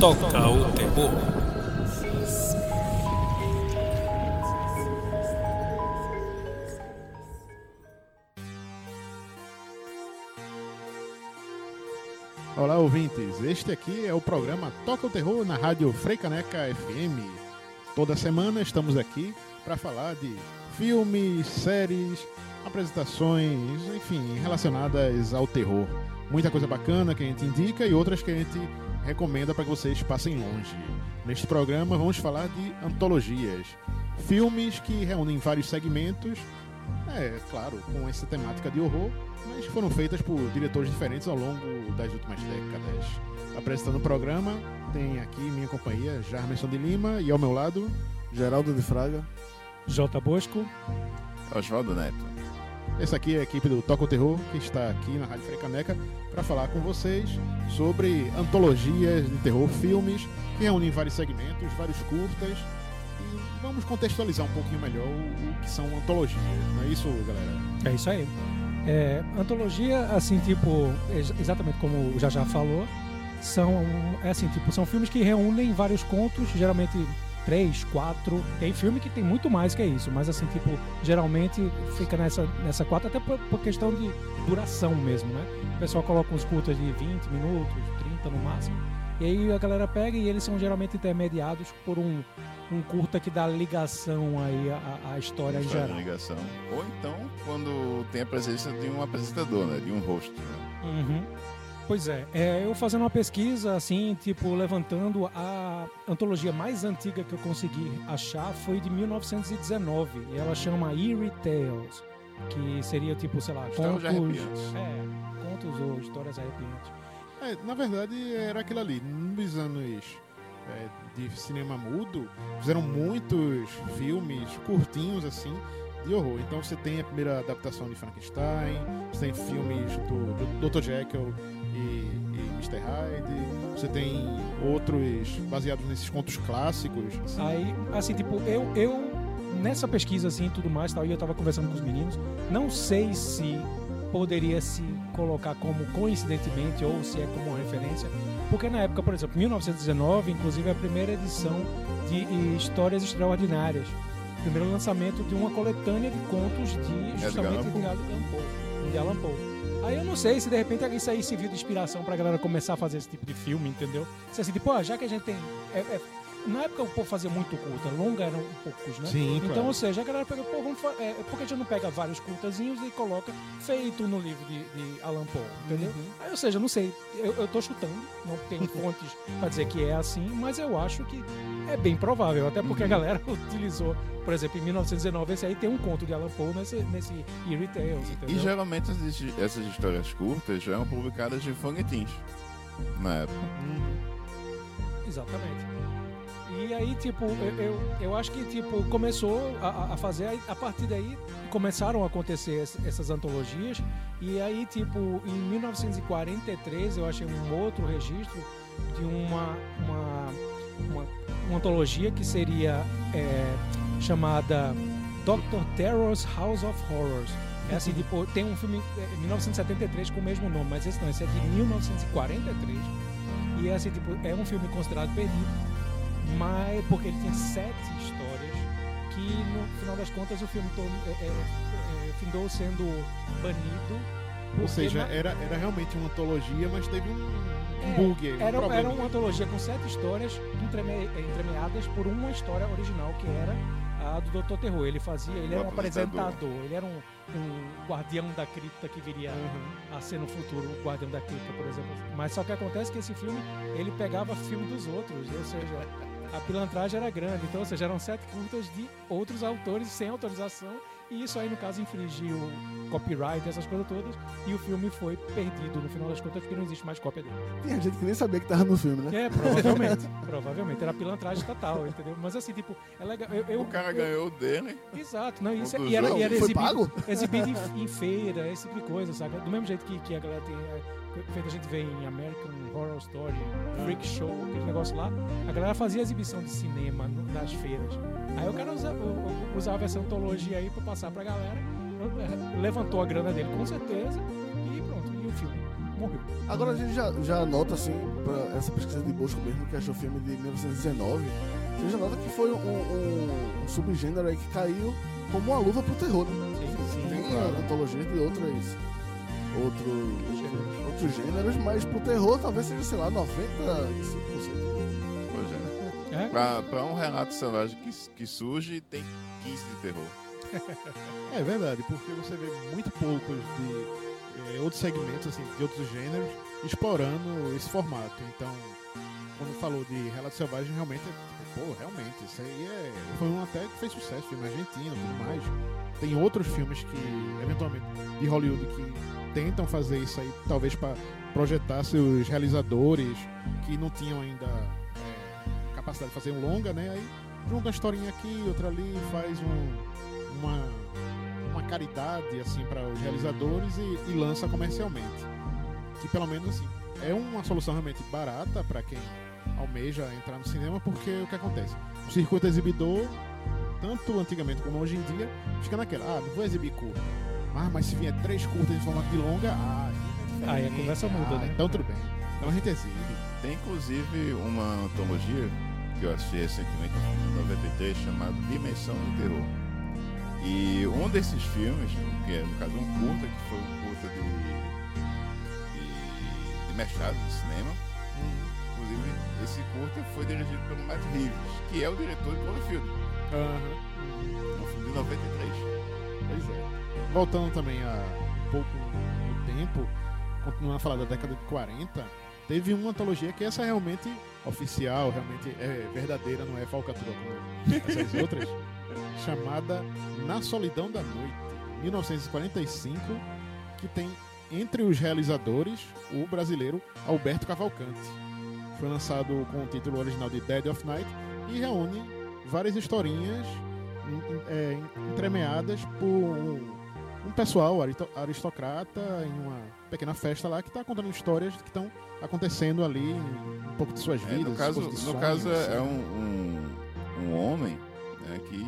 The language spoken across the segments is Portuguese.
toca o terror. Olá, ouvintes. Este aqui é o programa Toca o Terror na Rádio Freicaneca FM. Toda semana estamos aqui para falar de filmes, séries, apresentações, enfim, relacionadas ao terror. Muita coisa bacana que a gente indica e outras que a gente recomenda para que vocês passem longe. Neste programa vamos falar de antologias, filmes que reúnem vários segmentos, é claro, com essa temática de horror, mas foram feitas por diretores diferentes ao longo das últimas décadas. Apresentando o programa, tem aqui minha companhia, Jarmerson de Lima, e ao meu lado, Geraldo de Fraga. J. Bosco. Oswaldo Neto. Essa aqui é a equipe do Toca o Terror, que está aqui na Rádio Frecaneca para falar com vocês sobre antologias de terror, filmes que reúnem vários segmentos, vários curtas. E vamos contextualizar um pouquinho melhor o, que são antologias. Não é isso, galera? É isso aí. É, antologia, assim, tipo, ex- exatamente como Já Já falou, são, é assim, tipo, são filmes que reúnem vários contos, geralmente três, quatro. Tem filme que tem muito mais que isso, mas assim, tipo, geralmente fica nessa, nessa quatro, até por, por questão de duração mesmo, né? O pessoal coloca uns curtas de 20 minutos, 30 no máximo. E aí a galera pega e eles são geralmente intermediados por um, um curta que dá ligação aí à, à história em geral. ligação. Ou então, quando tem a presença de um apresentador, né? De um host. Né? Uhum. Pois é, é, eu fazendo uma pesquisa, assim, tipo, levantando a antologia mais antiga que eu consegui achar foi de 1919. E ela chama Eerie Tales, que seria tipo, sei lá, Histórias contos. É, contos ou histórias arrepiantes. É, na verdade, era aquilo ali. Nos anos é, de cinema mudo, fizeram muitos filmes curtinhos, assim, de horror. Então você tem a primeira adaptação de Frankenstein, você tem filmes do, do Dr. Jekyll e, e Mr. Hyde, você tem outros baseados nesses contos clássicos. Aí, assim, tipo, eu, eu nessa pesquisa, assim, e tudo mais, tal, e eu tava conversando com os meninos, não sei se poderia se colocar como coincidentemente ou se é como referência, porque na época, por exemplo, 1919, inclusive, é a primeira edição de Histórias Extraordinárias. Primeiro lançamento de uma coletânea de contos de justamente Poe. de Allan Poe. De Allan Poe. Aí eu não sei se de repente isso aí serviu de inspiração pra galera começar a fazer esse tipo de filme, entendeu? Se assim, tipo, ah, já que a gente tem. é- é- na época o povo fazia muito curta, longa eram poucos, né? Sim, Então, claro. ou seja, a galera pegou, pô, vamos é, por que a gente não pega vários curtazinhos e coloca feito no livro de, de Alan Poe, entendeu? Uhum. Aí, ou seja, não sei, eu, eu tô chutando, não tenho fontes pra dizer que é assim, mas eu acho que é bem provável, até porque a Uhum. galera utilizou, por exemplo, em 1919, esse aí tem um conto de Alan Poe nesse, nesse Eerie Tales, E entendeu? geralmente essas, histórias curtas já eram publicadas em fanguetins. Na época. Exatamente. E aí, tipo, eu, eu, eu acho que, tipo, começou a, a- fazer, a partir daí começaram a acontecer es- essas antologias, e aí, tipo, em 1943 eu achei um outro registro de uma, uma, uma, uma antologia que seria é, chamada Dr. Terror's House of Horrors. É assim, tipo, tem um filme é, 1973 com o mesmo nome, mas esse não, esse é de 1943. E é assim, tipo, é um filme considerado perdido, mas porque ele tinha sete histórias que no final das contas o filme todo é, é, é, findou sendo banido. Ou seja, na- era, era realmente uma antologia, mas teve um, um É, bug aí, um era, problema. era uma antologia com sete histórias entreme- entremeadas por uma história original que era a do Dr. Terror. Ele fazia, ele O era um apresentador. apresentador, ele era um, um guardião da cripta que viria a ser no futuro o guardião da cripta, por exemplo. Mas só que acontece que esse filme, ele pegava filme dos outros, ou seja, a pilantragem era grande. Então, ou seja, eram sete curtas de outros autores sem autorização. E isso aí, no caso, infringiu copyright, essas coisas todas. E o filme foi perdido, no final das contas, porque não existe mais cópia dele. Tinha gente que nem sabia que tava no filme, né? É, provavelmente. provavelmente. Era pilantragem total, entendeu? Mas assim, tipo, é legal. Eu, eu- O cara eu- ganhou dele. Exato, não, isso, dos e era, e era Foi exibido, pago? exibido em, em feira, esse tipo de coisa, sabe? Do mesmo jeito que, que a galera tem. Feito a gente vê em American Horror Story, Freak Show, aquele negócio lá, a galera fazia exibição de cinema nas feiras. Aí o cara usa- u- u- usava essa antologia aí pra passar pra galera, levantou a grana dele com certeza, e pronto, e o filme. morreu. Agora a gente já, já nota, assim, pra essa pesquisa de Bosco mesmo, que achou o filme de 1919, você já nota que foi um, um- um subgênero aí que caiu como uma luva pro terror, né? Sim, Tem claro. antologias de outras, outros, outros gêneros, mas pro terror talvez seja, sei lá, 95%. Pois é. É? Pra, pra um relato selvagem que, que surge, tem 15 de terror. É verdade, porque você vê muito poucos de eh, outros segmentos, assim, de outros gêneros, explorando esse formato. Então, quando falou de Relato Selvagem, realmente, é pô, realmente, isso aí é. Foi um até que fez sucesso, filme argentino tudo mais. Tem outros filmes que, eventualmente, de Hollywood que tentam fazer isso aí, talvez para projetar seus realizadores que não tinham ainda eh, capacidade de fazer um longa, né? Aí junta uma historinha aqui, outra ali, faz um, uma, uma caridade assim para os realizadores e, e lança comercialmente. Que pelo menos assim é uma solução realmente barata para quem almeja entrar no cinema, porque o que acontece? O circuito exibidor, tanto antigamente como hoje em dia, fica naquela, ah, não vou exibir curta. Ah, mas se vier três curtas em formato de longa, ah, Aí a conversa muda, Ah, né? Então tudo bem. Então a gente exibe. Tem inclusive uma antologia que eu assisti recentemente, em 93, chamado Dimensão do Terror. E um desses filmes, que é no caso um curta, que foi um curta de, de, de mestrado de cinema, esse curta foi dirigido pelo Matt Reeves, que é o diretor de Cloverfield, é um filme de 93. Pois é. Voltando também a um pouco no tempo, continuando a falar da década de 40, teve uma antologia que essa é realmente oficial, realmente é verdadeira, não é falcatrua como essas outras, chamada Na Solidão da Noite, 1945, que tem entre os realizadores o brasileiro Alberto Cavalcante. Foi lançado com o título original de Dead of Night e reúne várias historinhas é, entremeadas por um, um pessoal aristocrata em uma pequena festa lá que está contando histórias que estão acontecendo ali, um pouco de suas É, vidas. no um caso, no sonhos, caso é, assim. é um, um, um homem né, que,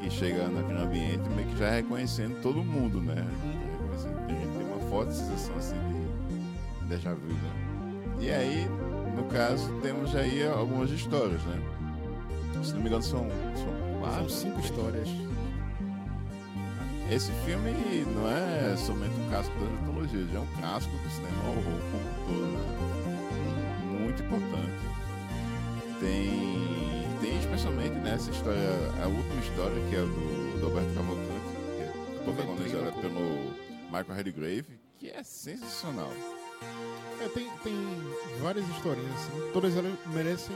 que chega naquele ambiente meio que já reconhecendo todo mundo, né? Tem, tem uma forte sensação assim de déjà vu, né? E aí, no caso, temos aí algumas histórias, né? Se não me engano, são, são São quatro. cinco histórias. Esse filme não é somente um clássico das antologias, já é um clássico do cinema horror como um todo, né? Muito importante. Tem, tem especialmente nessa história, a última história, que é do, do Alberto Cavalcante, que é protagonizada pelo Michael Redgrave, que é sensacional. É, tem, tem várias historinhas, assim, todas elas merecem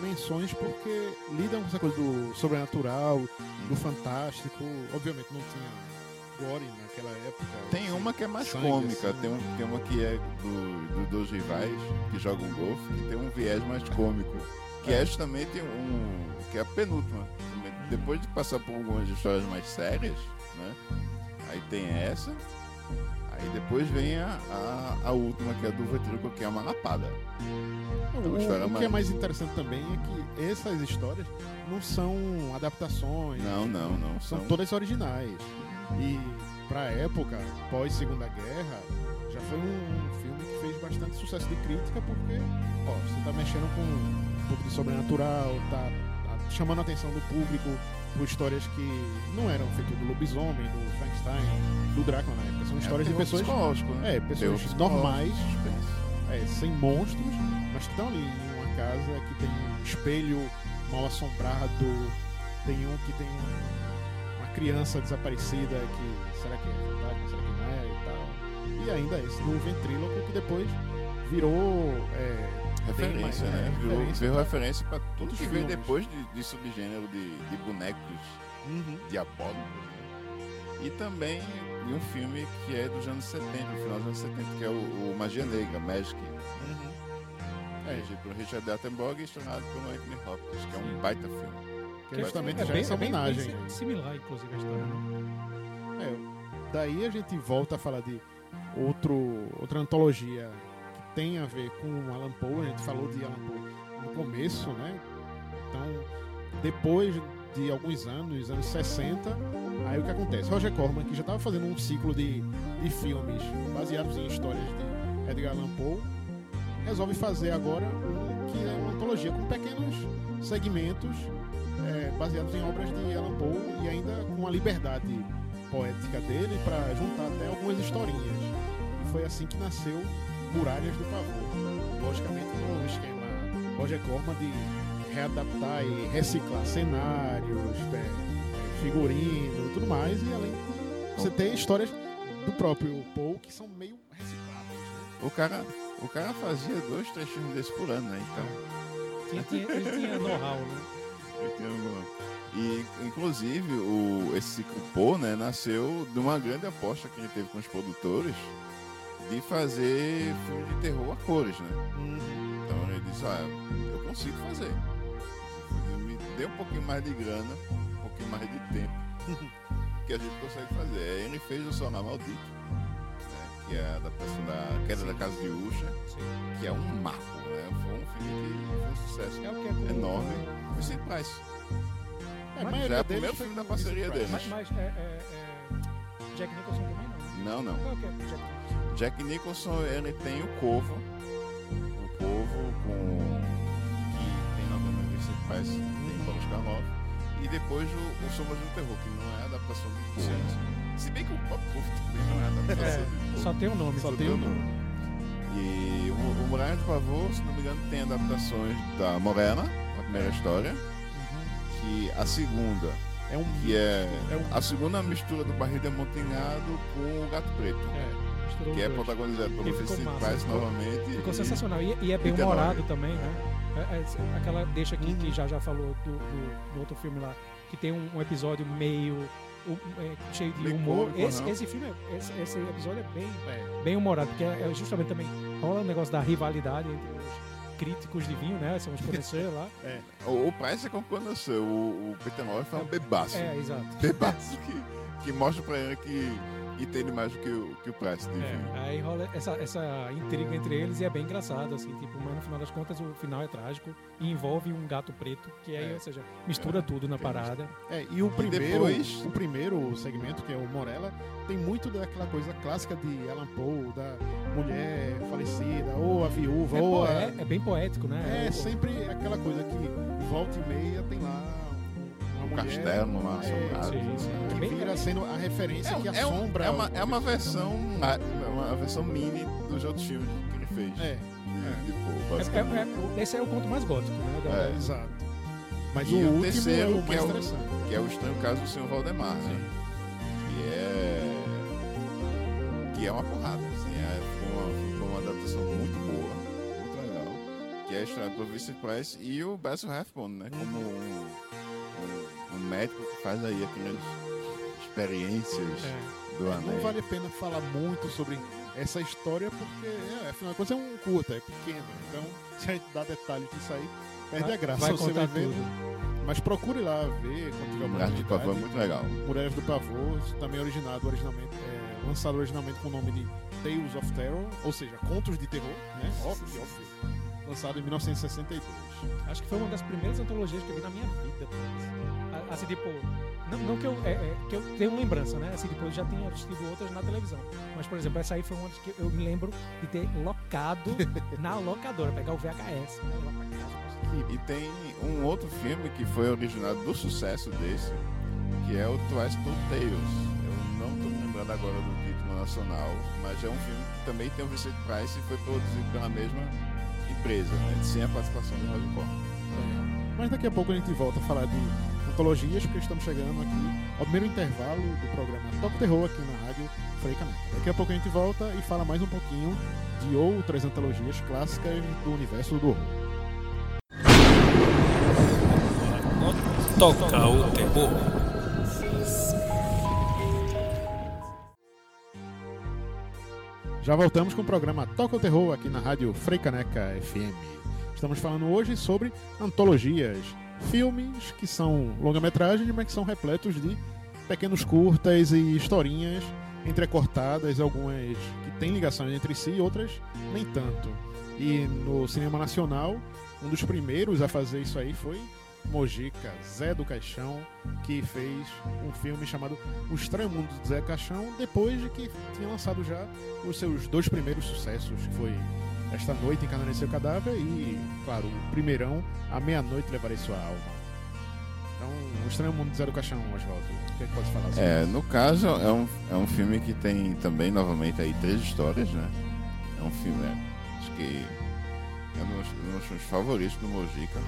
menções porque lidam com essa coisa do sobrenatural, do fantástico. Obviamente não tinha gore naquela época. Tem uma que é mais Sangue, cômica, assim. tem, um, tem uma que é do, do- dos rivais que jogam golfe, que tem um viés mais cômico, que é justamente um. que é a penúltima. Depois de passar por algumas histórias mais sérias, né? Aí tem essa, aí depois vem a, a, a última, que é do Vetríloco, que é uma lapada. O, uma história o que é mais interessante também é que essas histórias não são adaptações, Não, não, não. são São, todas originais. E pra época, pós Segunda Guerra, já foi um, um filme que fez bastante sucesso de crítica porque, ó, você tá mexendo com um pouco de sobrenatural, tá, tá chamando a atenção do público por histórias que não eram feitas do lobisomem, do Frankenstein, do Drácula na época. São histórias de terror pessoas, né? é, pessoas normais, é, sem monstros, mas que estão ali em uma casa que tem um espelho mal assombrado, tem um que tem um- uma criança desaparecida que será que é verdade, será que não é e tal. E ainda esse do ventríloco que depois virou é, tem mais, Referência, né? é, Virou, referência virou pra referência pra tudo todos que os veio filmes. depois de, de subgênero de, de bonecos diabólicos. né? E também de um filme que é dos anos 70, no final dos anos 70, que é o, o Magia Negra, Magic. É, dirigido pelo Richard Attenborough e estrelado pelo Anthony Hopkins, que é um baita filme. que é justamente é bem, essa é bem- bem homenagem. si- similar, inclusive, a história. Né? É, daí a gente volta a falar de outro, outra antologia tem a ver com Alan Poe. A gente falou de Alan Poe no começo, né? Então, depois de alguns anos, anos 60, aí o que acontece? Roger Corman, que já estava fazendo um ciclo de, de filmes baseados em histórias de Edgar Allan Poe, resolve fazer agora um que é uma antologia com pequenos segmentos é, baseados em obras de Allan Poe e ainda com a liberdade poética dele para juntar até algumas historinhas. E foi assim que nasceu Muralhas do Pavor. Logicamente no esquema Roger Corman de readaptar e reciclar cenários, é, figurino, tudo mais, e além de você ter histórias do próprio Poe que são meio recicláveis. Né? O cara, o cara fazia dois, três filmes desse por ano, né? Então. Tinha, ele tinha know-how, né? Ele tinha know-how. E, inclusive, o, esse Poe, né, nasceu de uma grande aposta que gente teve com os produtores de fazer filme de terror a cores, né? Uhum. Então ele disse, ah, eu consigo fazer. Me dê um pouquinho mais de grana, um pouquinho mais de tempo, que a gente consegue fazer. Aí ele fez o Sonar Maldito, né, que é a adaptação da Queda da Casa de Usha, que é um marco, né? Foi um filme que foi um sucesso É o que é enorme. Foi sem Price. É, Mas é o primeiro filme da parceria deles. Mas, mas é, é, é, Jack Nicholson também não. Não, não. Qual que é Jack Nicholson? Jack Nicholson, ele tem o Corvo. O Corvo com... que tem Vincent Price, tem Boris Karloff. E depois o, o Sombras do Terror, que não é adaptação de Corvo. Se bem que o próprio Corvo também não é adaptação de Corvo. Só tem o nome. Só tem o nome. E o, o Muralha de Pavor, se não me engano, tem adaptações da Morena, a primeira história. Que a segunda, É um que é, É um- a segunda mistura do Barriga Amontinhado com o Gato Preto. É, misturou Que é protagonizado pelo ficou Vincent Price novamente. Ficou e- sensacional. E, e é bem humorado também, né? É- é aquela deixa aqui Uhum. que já já falou do, do- do outro filme lá, que tem um, um episódio meio um, é, cheio de Bem humor. cômico, esse, esse filme, é- esse, esse episódio é bem, É. bem humorado, porque é, é justamente também rola o negócio da rivalidade entre os críticos de vinho, né? São os conhecedores lá. O, o Price é como quando nasceu. O, o Peter Lorre foi um bebaço. É, exato. Bebaço que, que mostra pra ele que entende mais do que o, que o Price de. É, aí rola essa, essa intriga entre eles e é bem engraçado, assim, tipo, mas no final das contas o final é trágico e envolve um gato preto, que aí, É. ou seja, mistura tudo na parada. É, e o primeiro, depois- o primeiro segmento, que é o Morella, tem muito daquela coisa clássica de Alan Poe, da mulher falecida, ou a viúva, É, ou a... é- é bem poético, né? É sempre aquela coisa que volta e meia tem lá Um mulher castelo lá, é, assombrado. sim, sim. que É bem- vira sendo a referência que um- assombra. é, uma, é uma versão ma- uma versão mini dos outros filmes que ele fez. É, é- é- é- esse é o conto mais gótico, né? É. exato. Mas E o, o terceiro, é o que mais é o- interessante. Que é o estranho caso do Sr. Valdemar, né? Que é. Que é uma porrada. Assim, é, foi, uma, uma adaptação muito boa, muito legal. Que é a história do Vincent Price e o Basil Rathbone, né? Como um, um, um médico que faz aí aquelas experiências É. do Não Anéis. vale a pena falar muito sobre essa história, porque, é, afinal de contas, é um curta, é pequeno. Então, se a gente dá detalhe disso aí, perde Vai- a graça. vai você vai ver. tudo. Mas procure lá ver quando tiver Muralha de Pavor é muito legal. Muralhas do Pavor, isso também é originado, originalmente, é, lançado originalmente com o nome de Tales of Terror, ou seja, Contos de Terror, né? Óbvio, óbvio. Lançado em 1962. Acho que foi uma das primeiras antologias que eu vi na minha vida. Assim, tipo, não, não que, eu, é, é, que eu tenho lembrança, né? Assim, depois eu já tinha assistido outras na televisão. Mas, por exemplo, essa aí foi uma que eu me lembro de ter locado na locadora, pegar o VHS, né, lá pra casa. E tem um outro filme que foi originado do sucesso desse, que é o Twice Told Tales. Eu não estou me lembrando agora do título nacional, mas é um filme que também tem o Vincent Price e foi produzido pela mesma empresa, né, sem a participação do Roger Corman. Mas daqui a pouco a gente volta a falar de antologias, porque estamos chegando aqui ao primeiro intervalo do programa Toco Terror aqui na rádio Frei Caneca. Daqui a pouco a gente volta e fala mais um pouquinho de outras antologias clássicas do universo do horror. Toca o terror. Já voltamos com o programa Toca o Terror aqui na rádio Frei Caneca FM. Estamos falando hoje sobre antologias, filmes que são longa-metragens, mas que são repletos de pequenos curtas e historinhas entrecortadas, algumas que têm ligações entre si outras nem tanto. E no cinema nacional, um dos primeiros a fazer isso aí foi Mojica, Zé do Caixão, que fez um filme chamado O Estranho Mundo do Zé Caixão, depois de que tinha lançado já os seus dois primeiros sucessos, que foi Esta Noite Encarnarei Seu Cadáver e, claro, o primeirão, A Meia-Noite Levarei Sua Alma. Então, O Estranho Mundo do Zé do Caixão, Oswaldo, o que é que pode falar sobre É, isso? no caso, é um, é um filme que tem também, novamente, aí três histórias, né? É um filme, é, acho que é um dos, um dos meus favoritos do Mojica,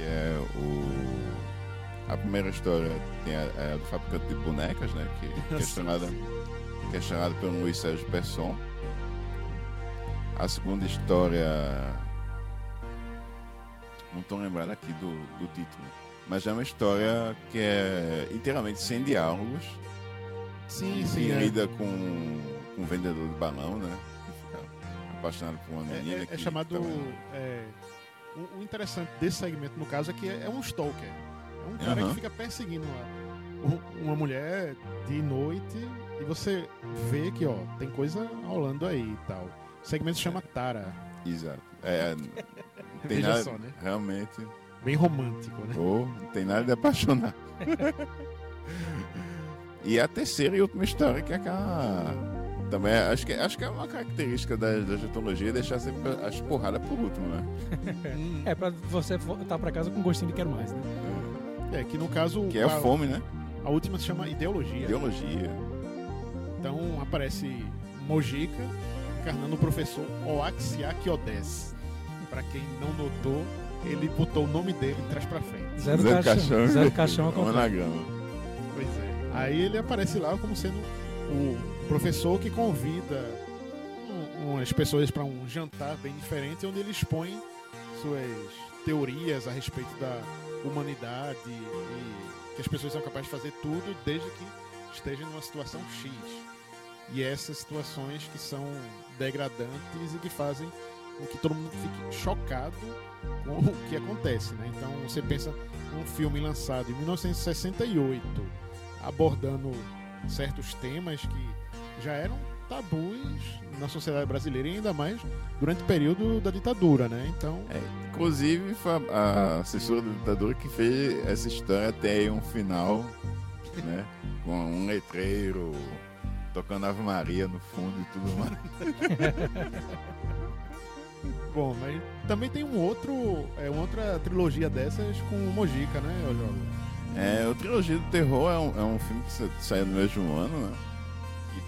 que é o... A primeira história tem a, é a do fabricante de bonecas, né? Que, que é chamada que é pelo Luiz Sérgio Pesson. A segunda história. Não estou lembrado aqui do, do título. Mas é uma história que é inteiramente sem diálogos. Sim, sim. que É, lida com, com um vendedor de balão, né? Que fica apaixonado por uma é- menina. é- é que chamado. também- é, o, o interessante desse segmento, no caso, é que é, é um stalker. É um cara Aham. que fica perseguindo a- u- uma mulher de noite e você vê que, ó, tem coisa rolando aí e tal. O segmento se chama Tara. Exato. É, não tem nada, só, né? Realmente. Bem romântico, né? Ou não tem nada de apaixonar. e a terceira e última história, que é aquela. Também acho que, acho que é uma característica da, da getologia deixar sempre as porradas por último, né? É pra você voltar pra casa com gostinho de quero mais, né? É, que no caso. Que é a, fome, né? a última se chama Ideologia. Ideologia. Então aparece Mojica encarnando o professor Oaxiak Odes. Pra quem não notou, ele botou o nome dele de trás pra frente. Zé do caixão. Caixão. Zé do caixão anagrama. Pois é. Aí ele aparece lá como sendo o professor que convida um- umas pessoas para um jantar bem diferente, onde ele expõe suas teorias a respeito da humanidade e que as pessoas são capazes de fazer tudo desde que estejam numa situação X. E essas situações que são degradantes e que fazem com que todo mundo fique chocado com o que acontece, né? Então você pensa num filme lançado em 1968 abordando certos temas que já eram tabus na sociedade brasileira e ainda mais durante o período da ditadura, né? Então, É, inclusive, a, a assessora da ditadura que fez essa história aí um final, né? Com um letreiro, tocando Ave Maria no fundo e tudo mais. bom, mas também tem um outro, é uma outra trilogia dessas com o Mojica, né, Jogo? É, o Trilogia do Terror é um, é um filme que sa- saiu no mesmo ano, né?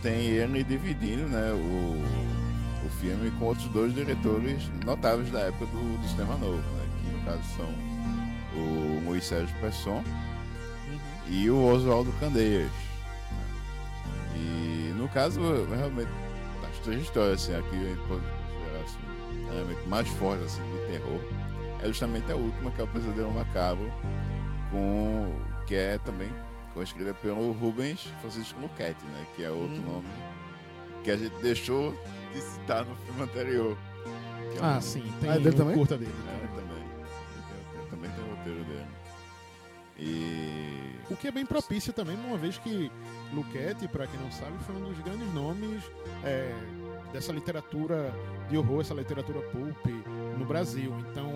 Tem ele dividindo, né, o, o filme com outros dois diretores notáveis da época do, do cinema novo, né? Que no caso são o Moisés Pesson e o Oswaldo Candeias. E no caso, realmente, as três histórias assim, aqui a gente pode considerar assim, realmente mais forte assim, de terror. É justamente a última, que é o Pesadelo Macabro, com, que é também escrita pelo Rubens Francisco Luquete, né? Que é outro Hum. nome que a gente deixou de citar no filme anterior. é um- Ah, sim, tem Ah, é dele um também? curta dele. é, também. Tem- tem- também tem o roteiro dele. E. O que é bem propício também, uma vez que Luquete, para quem não sabe, foi um dos grandes nomes é, dessa literatura de horror, essa literatura pulp no Brasil. Então,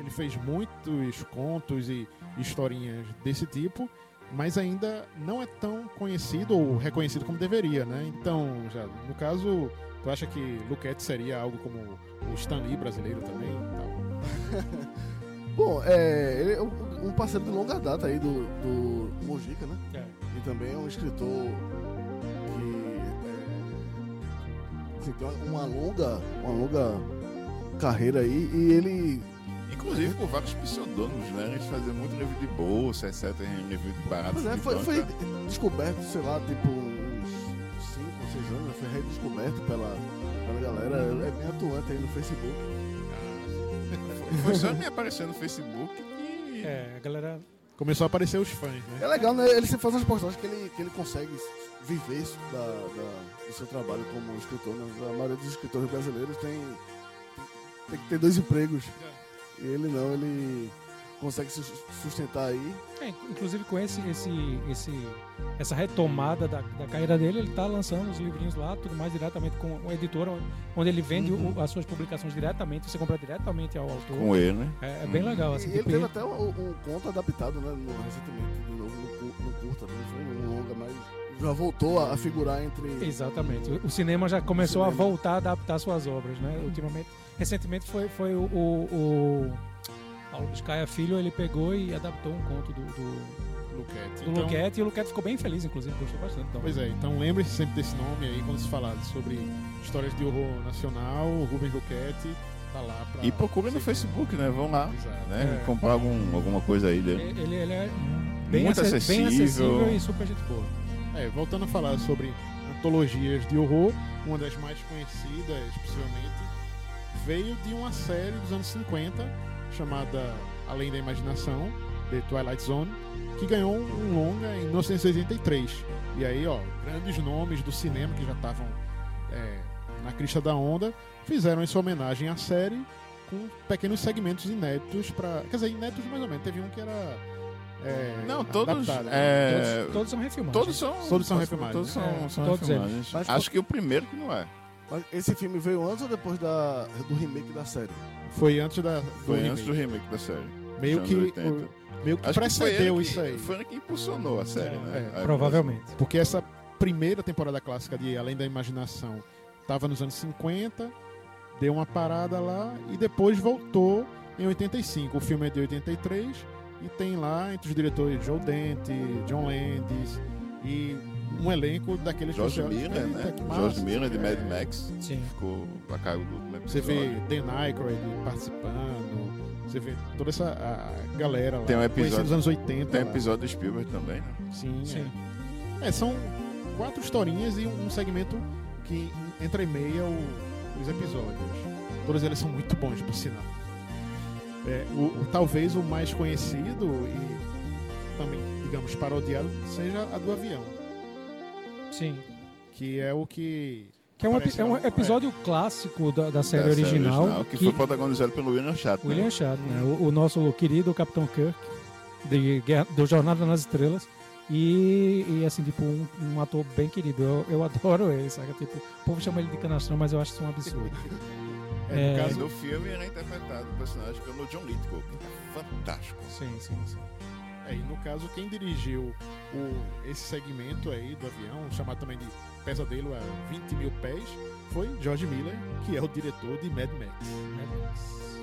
ele fez muitos contos e historinhas desse tipo, mas ainda não é tão conhecido ou reconhecido como deveria, né? Então, já no caso, tu acha que Luquete seria algo como o Stan Lee brasileiro também? e Tal? Bom, é, ele é um um parceiro de longa data aí do, do Mojica, né? É. E também é um escritor que é, assim, tem uma longa, uma longa carreira aí e ele Inclusive por vários pseudônimos, né? Eles faziam muito review de bolsa, etc. em Review de baratos. Pois é, de foi, banca. foi descoberto, sei lá, tipo, uns 5 ou 6 anos, foi redescoberto pela, pela galera. É bem atuante aí no Facebook. Foi só me aparecer no Facebook que. É, a galera. Começou a aparecer os fãs, né? É legal, né? Ele sempre faz umas postagens que ele, que ele consegue viver isso da, da- do seu trabalho como escritor. Né? A maioria dos escritores brasileiros tem, tem que ter dois empregos. E ele não, ele consegue se sustentar aí. É, inclusive com esse, esse, esse, essa retomada da, da carreira dele, ele está lançando os livrinhos lá, tudo mais diretamente com uma editora, onde ele vende Uhum. o- as suas publicações diretamente, você compra diretamente ao autor. Com ele, né? É, é bem legal, assim. E ele tipo, teve até um, um conto adaptado, né, no, recentemente, de novo, no, no curta, não foi um longa, mas já voltou a, figurar entre... Exatamente. O- cinema já começou cinema. a voltar a adaptar suas obras, né? Ultimamente, recentemente foi, foi o, o, o Paulo Biscaia Filho, ele pegou e adaptou um conto do, do, Luquete. do Então, Luquete, e o Luquete ficou bem feliz, inclusive, gostou bastante. Então, Pois é, então lembre-se sempre desse nome aí quando se falar sobre histórias de horror nacional, o Rubens Luquete tá lá pra... E procura no. Facebook, né? Vão lá, Exato. né? É. Comprar algum, alguma coisa aí dele. ele, ele é bem, Muito acess- bem acessível. acessível e super gente boa. É, voltando a falar sobre antologias de horror, uma das mais conhecidas, possivelmente, veio de uma série dos anos 50 chamada Além da Imaginação, The Twilight Zone, que ganhou um longa em 1983. E aí, ó, grandes nomes do cinema que já estavam é, na crista da onda fizeram essa homenagem à série com pequenos segmentos inéditos para, quer dizer, inéditos mais ou menos. Teve um que era é, Não, todos. adaptado, né? é, Todos, todos são refilmagens. todos são. Todos são refilmagens. Todos são, É, são todos eles. refilmagens. Mas Acho que o primeiro que não é. Mas esse filme veio antes ou depois da, do remake da série? Foi antes da do Foi antes do remake. remake da série. Meio que, anos 80. o- meio que Acho que precedeu ele isso que, aí. Foi ele que impulsionou a série, É, né? é, Aí, Provavelmente. Porque essa primeira temporada clássica de Além da Imaginação estava nos anos 50, deu uma parada lá e depois voltou em 85. O filme é de 83 e tem lá entre os diretores Joe Dante, John Landis e um elenco daqueles George que Miller, "Eita, né? que massa". George Miller de É. Mad Max Sim. ficou a cargo do último Você vê episódio. Dan Aykroyd participando, você vê toda essa a galera lá. Tem um episódio- dos anos 80. Tem lá. episódio do Spielberg também, né? Sim, Sim. É. É, são quatro historinhas e um, um segmento que entremeia o- os episódios. Todos eles são muito bons, por sinal. É, o, o- talvez o mais conhecido e também, digamos, parodiado seja a do avião, Sim. que é o que. Que é um, é um episódio clássico da, da série Da original. que, que foi protagonizado pelo William Shatner. William Shatner, o, o nosso querido Capitão Kirk, de, Guerra- do Jornada nas Estrelas. E, e, assim, tipo, um, um ator bem querido. Eu, eu adoro ele, sabe? Tipo, o povo chama ele de canastrão, mas eu acho isso um absurdo. É, no É. Caso, no filme ele é interpretado o personagem pelo John Lithgow, que é fantástico. Sim, sim, sim. é, e no caso, quem dirigiu o- esse segmento aí do avião, chamado também de Pesadelo a 20 mil pés, foi George Miller, que é o diretor de Mad Max.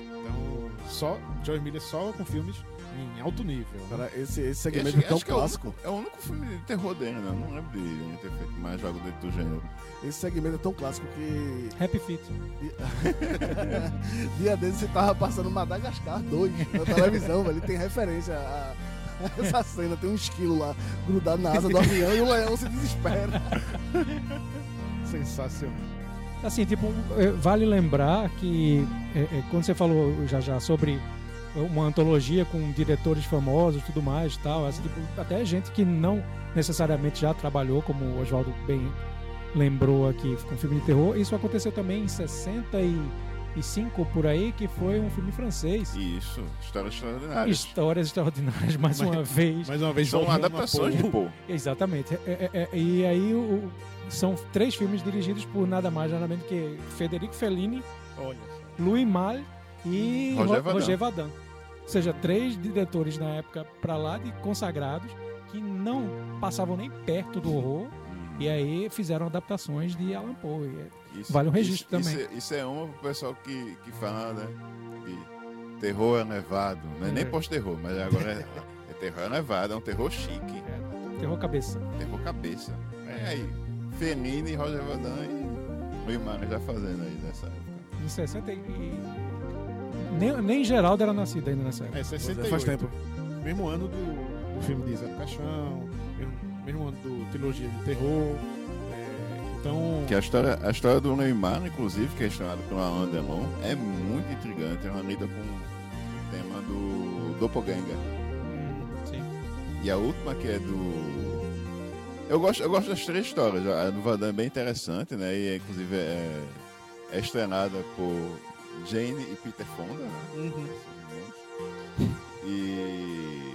Então, só George Miller só com filmes em alto nível. né? Cara, esse, esse segmento Acho- é tão que é o clássico. único- É o único filme de terror dele, né? Eu Não lembro de ele ter feito mais algo dentro do gênero. Esse segmento é tão clássico que. Happy Feet. Dia desses você tava passando Madagascar 2 na televisão, velho. Tem referência a essa cena. Tem um esquilo lá grudado na asa do avião e o leão se desespera. Sensacional. Assim, tipo, eh, vale lembrar que eh, eh, quando você falou já já sobre uma antologia com diretores famosos tudo mais tal, assim, tipo, até gente que não necessariamente já trabalhou, como o Oswaldo bem lembrou aqui, com filme de terror, isso aconteceu também em 65 por aí, que foi um filme francês. Isso, histórias extraordinárias. Histórias extraordinárias, mais Mas- uma vez. Mais uma vez, São adaptações de Poe. Exatamente. É, é, é, e aí o- são três filmes dirigidos por nada mais nada menos que Federico Fellini, Olha. Louis Malle e Roger Ro- Vadim. Roger Vadim. Ou seja, três diretores na época pra lá de consagrados que não passavam nem perto do horror e aí fizeram adaptações de Alan Poe. É- Isso- Vale um registro isso, também. Isso, é- isso é uma pro pessoal que, que fala, né? Que terror é nevado. Não é nem É. pós-terror, mas agora é, é terror nevado, é um terror chique. É, terror cabeça. Terror cabeça. É aí. Fenine, Roger Vadan e Louis Malle já fazendo aí nessa época. Em 60 e... Nem, nem Geraldo era nascido ainda nessa época. É, 68. Faz tempo. Mesmo ano do, do filme de Zé do Caixão, mesmo, mesmo ano do trilogia de terror. é, então, Que a história, a história do Neymar, inclusive, que é pela Alain Delon, é muito intrigante. Ela lida com o tema do Doppelganger. Hum, Sim. E a última que é do. Eu gosto, eu gosto das três histórias. A do Van Damme é bem interessante, né? E é, inclusive é, é estrenada por Jane e Peter Fonda, né? Uhum. E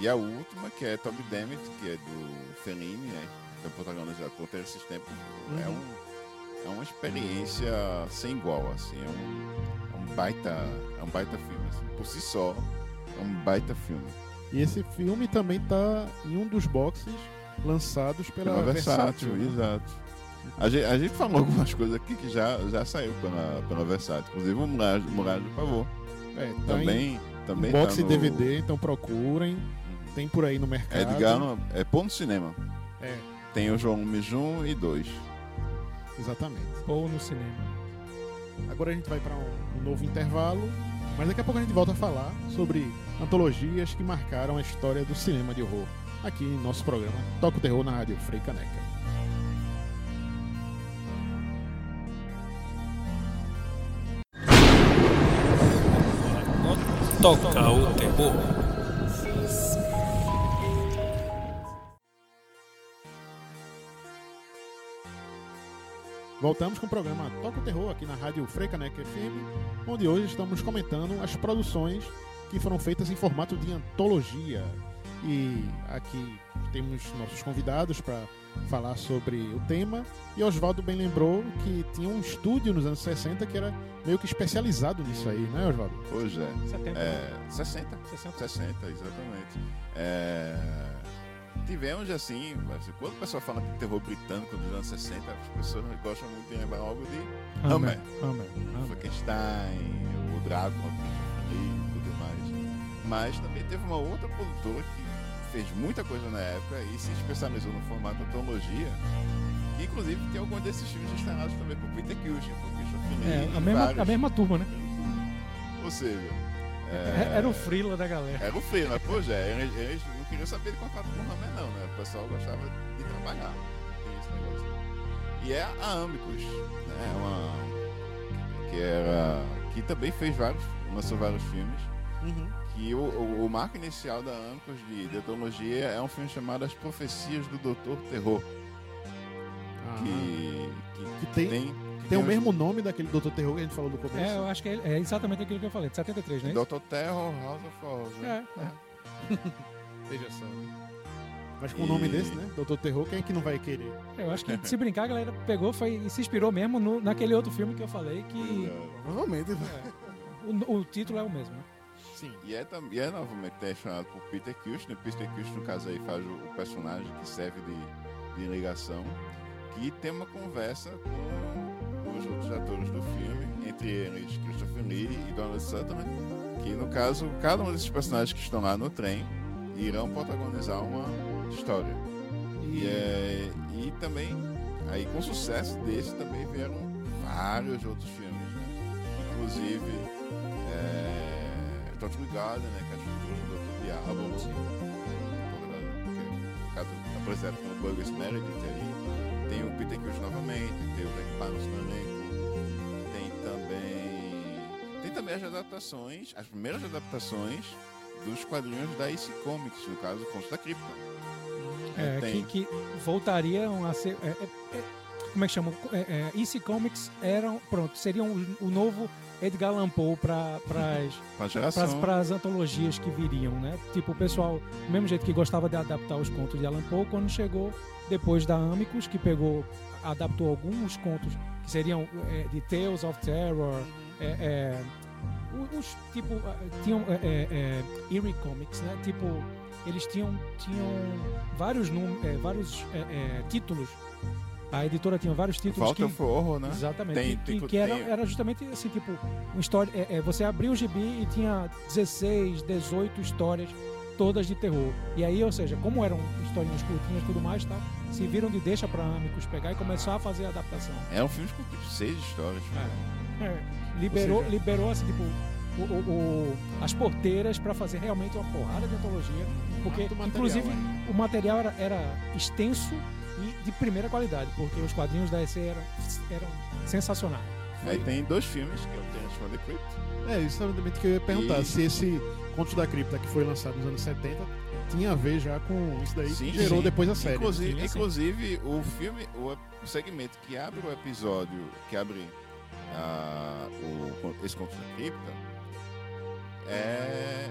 E a última, que é Toby Dammit, que é do Fellini, né? Que é protagonizado por Stamp. É, Uhum. um, é uma experiência sem igual, assim. É um, é um baita, é um baita filme, assim. Por si só, é um baita filme. E esse filme também tá em um dos boxes lançados pela, Pela Versátil. Versátil, né? exato. A gente, a gente falou algumas coisas aqui que já, já saiu pela, pela Versátil. Inclusive o Muralha, Muralha do Pavor. É, tá Também, em também box tá no... DVD, então procurem. Tem por aí no mercado. Edgar é ponto cinema. É, Tem o João Mijum e dois. exatamente. Ou no cinema. Agora a gente vai para um, um novo intervalo, mas daqui a pouco a gente volta a falar sobre antologias que marcaram a história do cinema de horror. Aqui em nosso programa Toca o Terror na Rádio Frei Caneca. Toca o terror. Voltamos com o programa Toca o Terror aqui na Rádio Frei Caneca FM, onde hoje estamos comentando as produções que foram feitas em formato de antologia. E aqui temos nossos convidados para falar sobre o tema. E Oswaldo bem lembrou que tinha um estúdio nos anos 60 que era meio que especializado nisso aí, né, Oswaldo? Hoje é. 70. é 60. 60. 60, exatamente. É, tivemos assim, quando o pessoal fala de terror britânico dos anos 60, as pessoas gostam muito de lembrar algo de Hammer. Hammer. Hammer. Frankenstein, o Drácula, e tudo mais. Mas também teve uma outra produtora que fez muita coisa na época e se especializou no formato antologia. Que inclusive tem alguns desses filmes estrelados também por Peter Cushing, por Christopher Lee. É, a mesma, vários. a mesma turma, né? Ou seja. É, Era o frila da galera. Era o né? Pô, já, eles, eles não queriam saber de contrato com o Hammer, não, né? O pessoal gostava de trabalhar. Tem esse negócio. E é a Amicus, né? É Uma. Que era. Que também fez vários. lançou vários filmes. Que o, o, o marco inicial da Amicus de, de etologia é um filme chamado As Profecias do Doutor Terror. Ah, Que, que, Que tem- tem, que tem o os- mesmo nome daquele Dr. Terror que a gente falou no começo. É, eu acho que é, é exatamente aquilo que eu falei, de 73, né? Doutor Terror, House of Horrors. né? É, é. Veja só. Mas com o nome E- desse, né? Doutor Terror, quem é que não vai querer? Eu acho que se brincar, a galera pegou foi, e se inspirou mesmo no, naquele outro filme que eu falei, que Provavelmente. o, o título é o mesmo. né? Sim. E é, e é novamente direcionado por Peter Cushing. Peter Cushing, no caso aí, faz o, personagem que serve de, de ligação. Que tem uma conversa com os outros atores do filme, entre eles Christopher Lee e Donald Sutherland. Que no caso, cada um desses personagens que estão lá no trem irão protagonizar uma história. E, é, e também, aí com o sucesso desse, também vieram vários outros filmes, né? Inclusive, é, Total Garden, né? Que é a estrutura do. Diabo. Porque, no caso, por exemplo, no Burgers Meredith aí, tem o Peter Cushing novamente, tem o Jack Palance no elenco, tem também... Tem também as adaptações, as primeiras adaptações dos quadrinhos da IC Comics, no caso, Contos da Cripta. É, tem. que, que voltariam a ser. é, é, é, como é que chama? É, é, EC Comics eram. Pronto, seriam o, o novo Edgar Allan Poe para Pra as antologias que viriam, né? Tipo, o pessoal, do mesmo jeito que gostava de adaptar os contos de Allan Poe, quando chegou depois da Amicus, que pegou, adaptou alguns contos que seriam é, de Tales of Terror, é, é, os tipo eh, tinham é, é, é, Eerie Comics, né? Tipo eles tinham tinham vários num, é, vários é, é, títulos. A editora tinha vários títulos Falta que for Horror, né? Exatamente. Tem- que tem- que era, tem- era justamente assim, tipo, uma história. é, é, você abriu o gibi e tinha 16, 18 histórias, todas de terror. E aí, ou seja, como eram historinhas curtinhas e tudo mais, tal, se viram de deixa pra Amicus pegar e começar a fazer a adaptação. É um filme com tipo, seis histórias. É, liberou, Ou seja- liberou assim, tipo, o- o- o- as porteiras pra fazer realmente uma porrada de antologia. Porque, material, inclusive, é. o material era, era extenso e de primeira qualidade, porque os quadrinhos da EC eram, eram sensacionais. Aí tem dois filmes, que é o Tales from the Crypt. É, isso é exatamente o que eu ia perguntar. E- Se esse Contos da Cripta que foi lançado nos anos 70 tinha a ver já com isso daí que gerou sim. depois a série. Inclusive, Sim, sim. inclusive o filme, o, segmento que abre o episódio, que abre o, esse conto da cripta, é,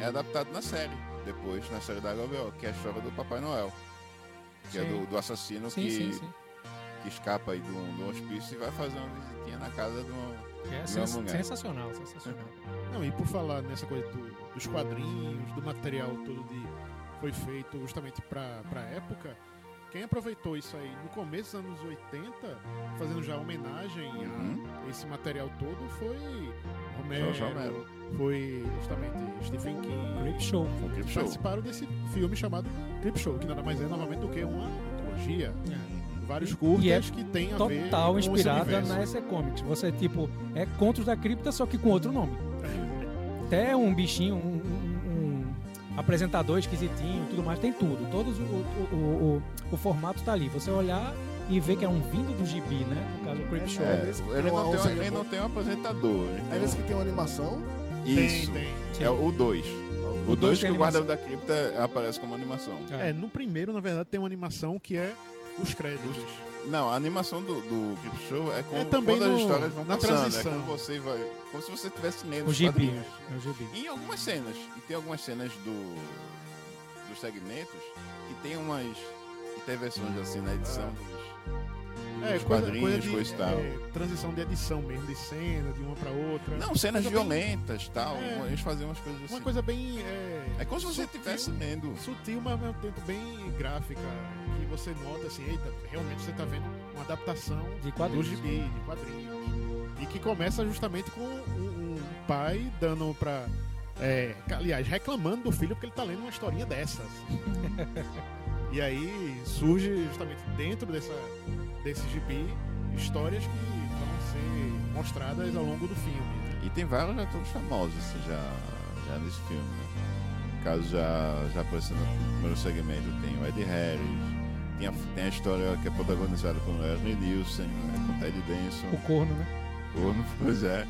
é adaptado na série. depois na série da HBO, que é a história do Papai Noel. Que é Sim. do, do assassino Sim, que, sim, sim. que escapa aí um, de um hospício e vai fazer uma visitinha na casa de uma. É sens- mulher. sensacional, sensacional. Não, e por falar nessa coisa do- dos quadrinhos, do material todo de foi feito justamente para a época, quem aproveitou isso aí no começo dos anos 80, fazendo já homenagem Uhum. a esse material todo, foi Romero, Jorge Romero. foi justamente Stephen King. Creep Show. Que show. participaram desse filme chamado Clip Show, que nada mais é novamente do que uma antologia. Vários curtas E é que tem a ver Total inspirada na SC Comics. Você, tipo, é Contos da Cripta, só que com outro nome. Até um bichinho, um apresentador esquisitinho tudo mais, tem tudo. Todos o, o, o, o- o formato tá ali. Você olhar e ver que é um vindo do gibi, né? No caso, o Creep É, Show. É, esse ele, não tem, ele não tem um apresentador. ele É um- que tem uma animação. Isso. Tem, tem. É o 2. O dois 2 tem que o Guarda da Cripta aparece como animação. É, no primeiro, na verdade, tem uma animação que é os créditos. Não, a animação do, do Clip Show é, com, É também quando as no- histórias vão na passando. transição. É como você vai. Como se você estivesse lendo O os gibi. quadrinhos. É o gibi. E em algumas cenas. E tem algumas cenas do, dos segmentos que tem umas intervenções assim na edição dos, É, dos coisa, quadrinhos, coisa de coisa e tal. é, transição de edição mesmo, de cena, de uma pra outra. Não, cenas bem- violentas tal. É. Eles faziam umas coisas assim. Uma coisa bem. É, É como se você estivesse lendo. Sutil, mas ao mesmo tempo bem gráfica. Que você nota assim, eita, realmente você tá vendo uma adaptação De do quadrinhos. gibi, de quadrinhos. E que começa justamente com um, um pai dando pra. É, aliás, reclamando do filho porque ele tá lendo uma historinha dessas. e aí surge justamente dentro dessa, desse gibi histórias que vão ser mostradas ao longo do filme. E tem vários atores famosos assim, já, já nesse filme, né? No caso, já, já aparecendo no primeiro segmento, tem o Eddie Harris, tem a, tem a história que é protagonizada por Leslie Nielsen, né, com Ted Denson, O corno, né? Corno, pois é.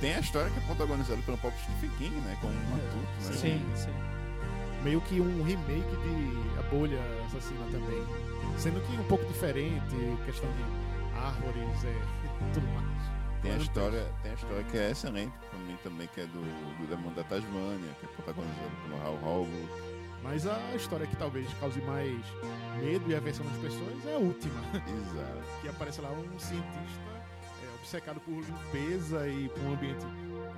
Tem a história que é protagonizada pelo próprio Stephen King, né? Com um matuto, né? Sim, sim. Meio que um remake de A Bolha Assassina também. Sendo que um pouco diferente, questão de árvores é, e tudo mais. Tem a história, tem a história que é excelente pra mim também, que é do, do Demônio da Tasmânia, que é protagonizado pelo Hal Holbrook. Mas a história que talvez cause mais medo e aversão nas pessoas é a última. Exato. que aparece lá um cientista obcecado por limpeza e por um ambiente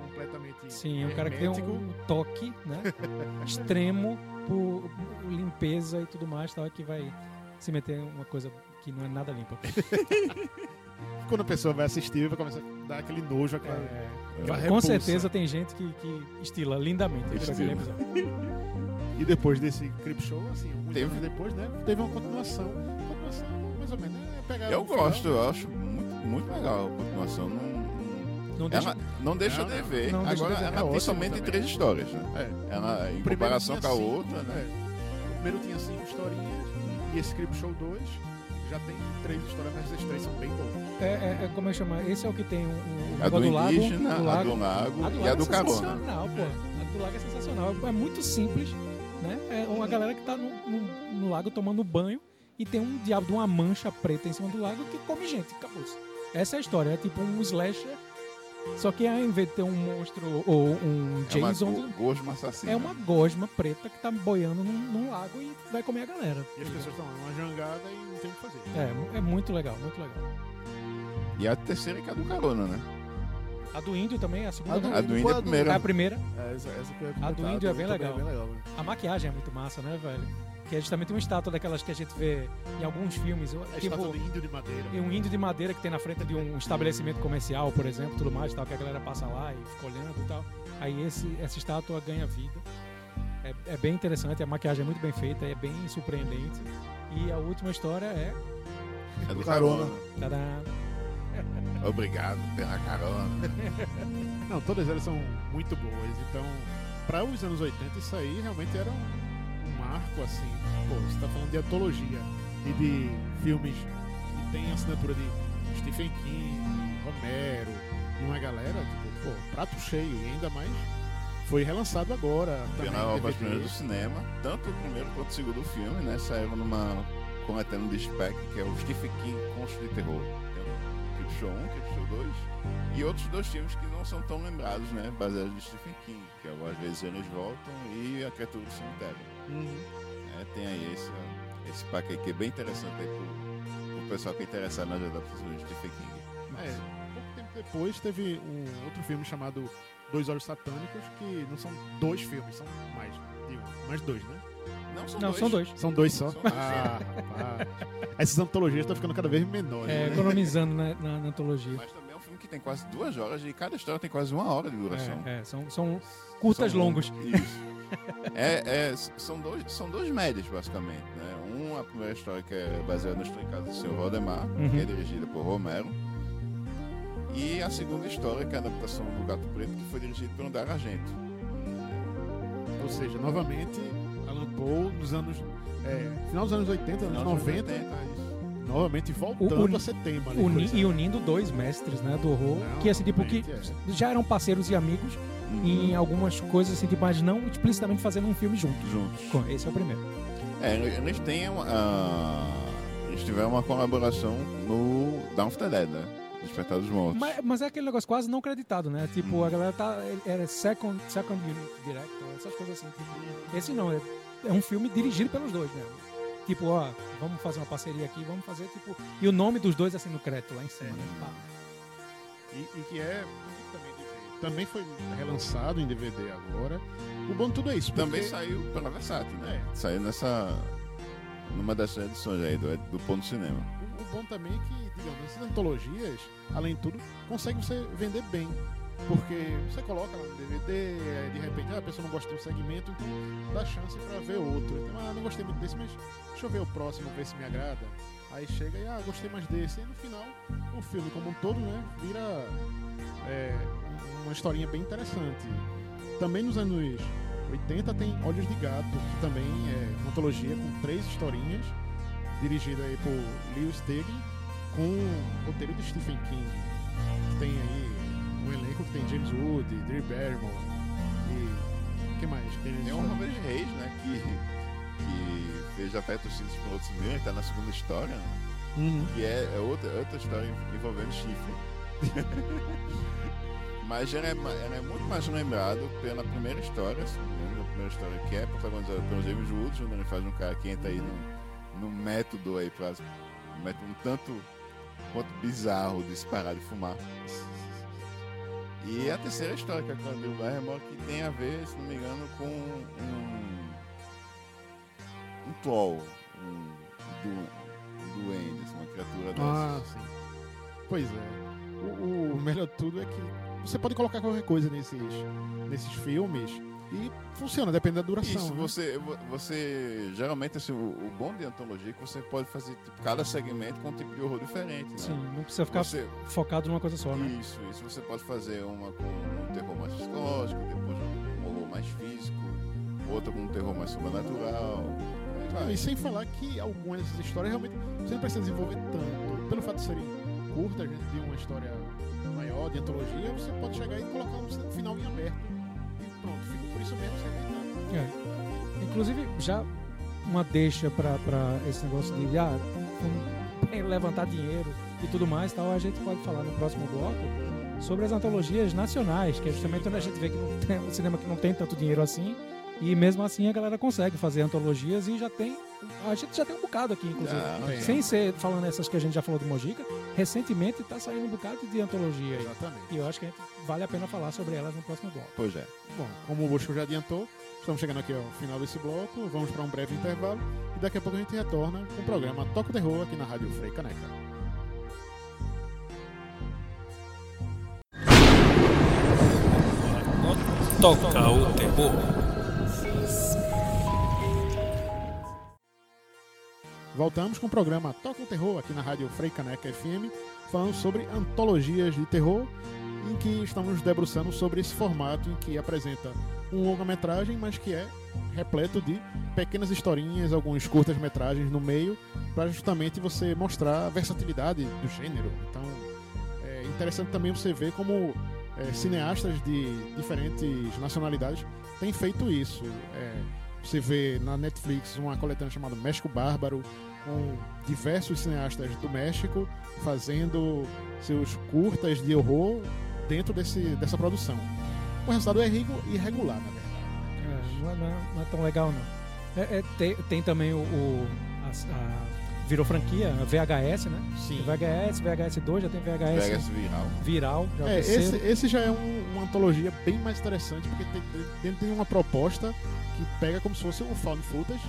completamente Sim, é um cara que tem um toque, né? extremo por, por limpeza e tudo mais, tal, que vai se meter em uma coisa que não é nada limpa. Quando a pessoa vai assistir, vai começar a dar aquele nojo, aquela... É, aquela com repulsa. certeza tem gente que, que estila lindamente. E depois desse Crip Show, assim, Teve. depois, né? Teve uma continuação. Continuação, mais ou menos, né? Pegaram Eu o final. gosto, eu acho muito, legal a continuação. Não, não- deixa, ela não deixa Não, de ver. Não Agora de ver. ela É tem somente também. três histórias, né? É. Ela, em comparação com a cinco, outra, né? é. O primeiro tinha cinco historinhas e esse Crip Show 2 já tem três histórias, mas essas três são bem boas. é, é, é como é que chama? Esse é o que tem um, um A do do lago, indígena, do a lago. do lago A do e lago a do é carona. sensacional, pô. A do lago é sensacional. É muito simples, né? É uma galera que tá no, no- no lago tomando banho e tem um diabo de uma mancha preta em cima do lago que come gente. Acabou. Essa é a história. É tipo um slasher. Só que ao invés de ter um monstro ou um É uma Jason, go- gosma assassina. é uma gosma preta que tá boiando num, num lago e vai comer a galera. E as pessoas estão numa jangada e não tem o que fazer. É, é muito legal, muito legal. E a terceira que é a do carona, né? A do índio também, a segunda. A do? A do índio é é a primeira. É a primeira. É, essa, essa que eu ia A do índio é também bem legal. bem legal. A maquiagem é muito massa, né, velho? Que é justamente uma estátua daquelas que a gente vê em alguns filmes. A tipo, estátua de índio de madeira. e um índio de madeira que tem na frente de um estabelecimento comercial, por exemplo, tudo mais, tal, que a galera passa lá e fica olhando e tal. Aí esse, essa estátua ganha vida. É, é bem interessante, a maquiagem é muito bem feita, é bem surpreendente. E a última história é. É do Carona. Obrigado pela carona. Não, todas elas são muito boas. Então, para os anos 80, isso aí realmente era um marco, assim. Pô, você tá falando de antologia e de filmes que tem assinatura de Stephen King, Romero e uma galera, tipo, pô, prato cheio. E ainda mais foi relançado agora. Pela obra DVD. primeira do cinema, tanto o primeiro quanto o segundo filme, né? Saíram numa coletânea de spec que é o Stephen King Conto de Terror. Tem Creepshow 1, Creepshow 2, e outros dois filmes que não são tão lembrados, né? Baseados em Stephen King, que é o Às vezes Eles Voltam e A Criatura do Cemitério. É, tem aí esse, esse pack aí que é bem interessante aí pro, pro pessoal que é interessado nas adaptações de Stephen King. É, pouco tempo depois teve um outro filme chamado Dois Olhos Satânicos, que não são dois filmes, são mais, digo, mais dois, né? Não, são Não, dois. são dois. São dois só. São dois. Ah, rapaz. Essas antologias estão ficando cada vez menores. É, né? economizando na, na, na antologia. Mas também é um filme que tem quase duas horas e cada história tem quase uma hora de duração. É, é, são, são curtas São longos. Isso. É, é, são, dois, são dois médias, basicamente. Né? Um, a primeira história que é baseada no Casa do Sr. Valdemar, Uhum. que é dirigida por Romero. E a segunda história, que é a adaptação do Gato Preto, que foi dirigida por Andar Argento. Ou seja, novamente, Alan Poe nos anos. É, final dos anos 80, anos Final dos 90, 80, é isso. novamente voltando O- a ser tema. ali, Uni- coisa. e unindo dois mestres né, do horror, Não, que assim, tipo, que realmente, já eram parceiros e amigos em algumas coisas, assim, tipo, mas não explicitamente fazendo um filme juntos. Juntos. Esse é o primeiro. É, eles têm uma, ah, eles tiveram uma colaboração no Dawn of the Dead, né? Despertar dos Mortos. Mas, mas é aquele negócio quase não acreditado, né? Tipo, a galera tá. Era second, second unit director, essas coisas assim. Tipo, esse não, é, é um filme dirigido pelos dois, né? Tipo, ó, vamos fazer uma parceria aqui, vamos fazer, tipo. E o nome dos dois assim no crédito lá em cima, né? Pá. E, e que é também, também foi relançado em DVD agora. O bom de tudo é isso. Também porque- saiu pela Versátil, né? É. Saiu nessa. numa dessas edições aí do, do Ponto Cinema. O, o bom também é que, digamos, essas antologias, além de tudo, consegue você vender bem. Porque você coloca lá no DVD, de repente ah, a pessoa não gosta de um segmento, então dá chance pra ver outro. Então, ah, não gostei muito desse, mas deixa eu ver o próximo, ver se me agrada. Aí chega e, ah, gostei mais desse. E no final, o filme como um todo, né, vira é, uma historinha bem interessante. Também nos anos 80 tem Olhos de Gato, que também é uma antologia com três historinhas, dirigida aí por Lewis Steggin, com roteiro de Stephen King. Que tem aí um elenco que tem James Wood, Drew Barrymore e... o que mais? Tem, o Robert Reis, né? Que, que fez Aperta os Cintos por outros mil, tá na segunda história, né? Uhum. que é, é outra, outra história envolvendo chifre. Mas ela é, ela é muito mais lembrado pela primeira história, me engano, a primeira história que é protagonizada pelo James Woods, onde ele faz um cara que entra aí num, num método aí pra um método um tanto quanto bizarro de se parar de fumar. E a terceira história, que é com a Drew Barrymore, que tem a ver, se não me engano, com um. um troll, um, du, um duende, assim, uma criatura Ah, dessas. sim. Pois é. O, o melhor de tudo é que você pode colocar qualquer coisa nesses, nesses filmes e funciona, depende da duração. Isso, né? você, vo- você geralmente assim, o, o bom de antologia é que você pode fazer tipo, cada segmento com um tipo de horror diferente, né? Sim, não precisa ficar Você, focado numa coisa só, né? isso, isso você pode fazer uma com um terror mais psicológico, depois um horror mais físico, outra com um terror mais sobrenatural. Ah, e sem falar que algumas dessas histórias realmente você não precisa desenvolver tanto. Pelo fato de serem curtas, né, de uma história maior, de antologia, você pode chegar e colocar um final em aberto. E pronto, fica por isso mesmo. É. Inclusive, já uma deixa pra esse negócio de ah, um- levantar dinheiro e tudo mais, tal, a gente pode falar no próximo bloco sobre as antologias nacionais, que é justamente onde a gente vê que não tem, um cinema que não tem tanto dinheiro assim, e mesmo assim a galera consegue fazer antologias e já tem. A gente já tem um bocado aqui, inclusive. Tem. Sem ser falando essas que a gente já falou de Mojica, recentemente tá saindo um bocado de antologia aí. Exatamente. E eu acho que a gente vale a pena falar sobre elas no próximo bloco. Pois é. Bom, como o Bosco já adiantou, estamos chegando aqui ao final desse bloco, vamos para um breve intervalo e daqui a pouco a gente retorna com o programa Toca o Terror aqui na Rádio Frei Caneca. Toca o terror. Voltamos com o programa Toca o Terror aqui na Rádio Frei Caneca FM, falando sobre antologias de terror, em que estamos debruçando sobre esse formato em que apresenta um longa-metragem, mas que é repleto de pequenas historinhas, alguns curtas-metragens no meio, para justamente você mostrar a versatilidade do gênero. Então, é interessante também você ver como é, cineastas de diferentes nacionalidades têm feito isso. É, você vê na Netflix uma coletânea chamada México Bárbaro, com diversos cineastas do México fazendo seus curtas de horror dentro desse, dessa produção. O resultado é irregu- irregular, na verdade. É, não, é, não é- é tão legal, não. É, é, tem, tem também o. o- a- a- virou franquia, a VHS, né? Sim. Tem VHS, VHS 2, já tem VHS esse viral. viral, já é esse, esse já é um- uma antologia bem mais interessante, porque tem, tem, tem uma proposta que pega como se fosse um found footage,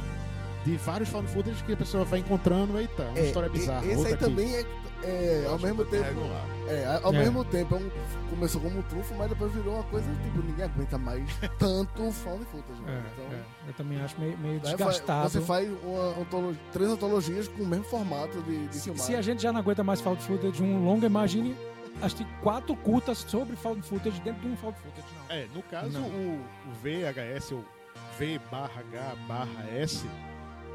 de vários found footage que a pessoa vai encontrando, eita, uma história e- bizarra. Esse outra aí aqui. também é, é, ao mesmo tempo. regular. É, ao É. mesmo tempo, é um- começou como um trunfo, mas depois virou uma coisa, tipo, ninguém aguenta mais tanto found footage. É, Né? Então, é, eu também acho meio, meio daí desgastado. Você faz uma três antologias com o mesmo formato de, de Se, filmagem. se a gente já não aguenta mais found footage de um longa, imagine acho que quatro curtas sobre found footage dentro de um found footage. Não. É, no caso, Não. o, o VHS, ou V barra H barra S,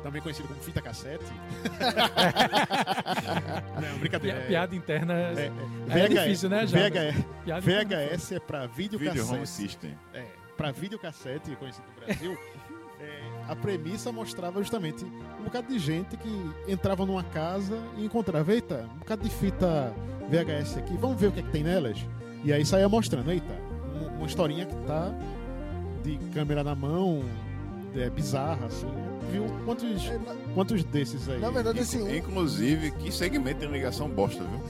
também conhecido como fita cassete. Não, brincadeira. Pi- é- piada interna é, é, é, difícil, né, já? VHS, VHS é pra Video videocassete. Home System. É, para videocassete, conhecido no Brasil, é, a premissa mostrava justamente um bocado de gente que entrava numa casa e encontrava, eita, um bocado de fita VHS aqui, vamos ver o que, é que tem nelas. E aí saía mostrando, eita, um- uma historinha que tá de câmera na mão, é bizarra, assim. Viu quantos, É, na, quantos desses aí? na verdade, assim, um- Inclusive, que segmento tem ligação bosta, viu?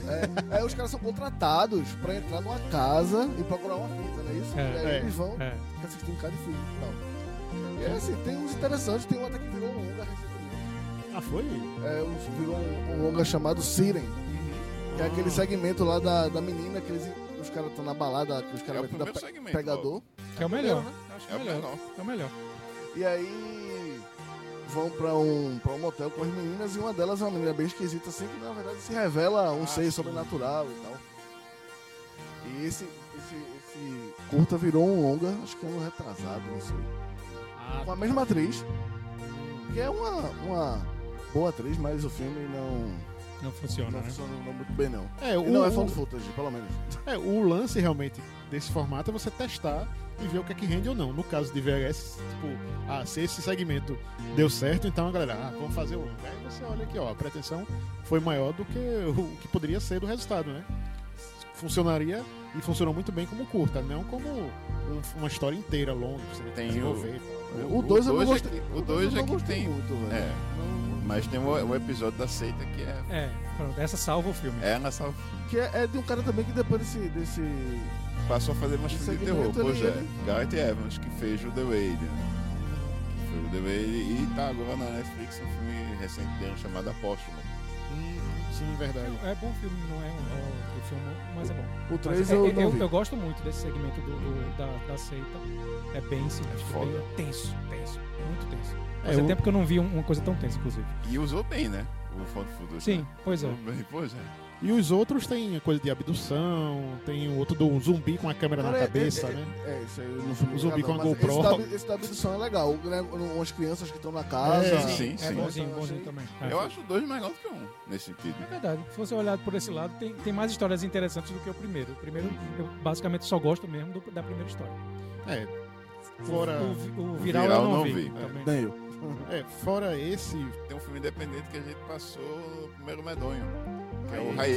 é, é, os caras são contratados pra entrar numa casa e procurar uma fita, não é isso? É, e aí é, eles vão É. assistir um cara de filme e tal. E é assim, tem uns interessantes, tem um até que virou um longa recentemente. Ah, foi? É, um- virou um, um longa chamado Siren, que é aquele segmento lá da, da menina que eles, os caras estão na balada, que os É caras o metem da primeiro pe- segmento. pegador. Que é o melhor. né? Acho que É o melhor. É o melhor. E aí vão pra um, pra um motel com as meninas e uma delas é uma menina bem esquisita assim, que na verdade se revela um Ah, ser sobrenatural e tal. E esse, esse, esse curta virou um longa, acho que ano retrasado, não sei. Ah, Com a mesma atriz, que é uma, uma boa atriz, mas o filme não, Não funciona, não né? funciona não muito bem não. é, o, não é found footage, pelo menos. É, o lance realmente desse formato é você testar e ver o que é que rende ou não. No caso de VHS, tipo, ah, se esse segmento deu certo, então a galera, ah, vamos fazer o longo. Aí você olha aqui, ó, a pretensão foi maior do que o que poderia ser do resultado, né? Funcionaria e funcionou muito bem como curta, não como um- uma história inteira longa, pra você Tem desenvolver. O dois eu não dois gostei- é que, o Eu dois não é que tem. muito, velho. É, mas tem o, o episódio da seita que é. É, pronto. Essa salva o filme. É nessa. Que é, é de um cara também que depois desse, desse Passou a fazer mais filme de terror. Pois é. ele- Gareth Evans, que fez o The Wade. Né? Que fez o The Wade e tá agora na Netflix um filme recente dele chamado Apóstolo. Hum, sim, verdade. É bom filme, não é um, é um filme, mas é bom. O Mas 3 é- eu é- não eu, vi. eu gosto muito desse segmento do, do- da, da seita. É bem sinistro, É bem tenso, tenso, muito tenso. É, Fazia o- tempo que eu não vi um- uma coisa tão tensa, inclusive. E usou bem, né? O Found Footage. Sim, né? pois é. Bem, Pois é. E os outros tem coisa de abdução, tem o outro do zumbi com a câmera Cara, na é- cabeça, é, é, né? É, isso aí eu não fui O zumbi com a GoPro. Esse da, esse da abdução é legal. né, Umas crianças que estão na casa. É, sim, é sim. bonzinho, Então, bonzinho achei- também. É. Eu acho dois melhor do que um, nesse sentido. É verdade. Se fosse olhado por esse lado, tem, tem mais histórias interessantes do que o primeiro. O primeiro, eu basicamente só gosto mesmo do- da primeira história. É. O- Fora, O, vi- o viral, viral eu não, não vi. vi. também. Nem eu. é, fora esse, Tem um filme independente que a gente passou no primeiro medonho, que é o High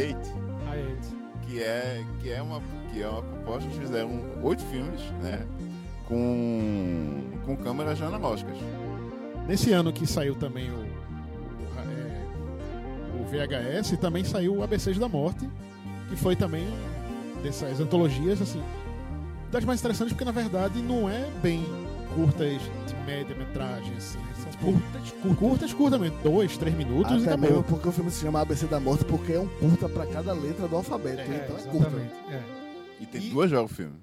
High Eight, que é, que é, uma, que é uma proposta, eles fizeram oito filmes, né? Com, com câmeras analógicas. Nesse ano que saiu também o, o, é, o VHS, também saiu o ABCs da Morte, que foi também dessas antologias, assim, das mais interessantes, porque na verdade não é bem curtas de média metragem, assim. são tipo, curtas, curtas. curtas, curtamente, dois, três minutos e Até acabou. mesmo porque o filme se chama ABC da Morte, porque é um curta pra cada letra do alfabeto. É, então é curta. É. E tem E- duas horas o filme.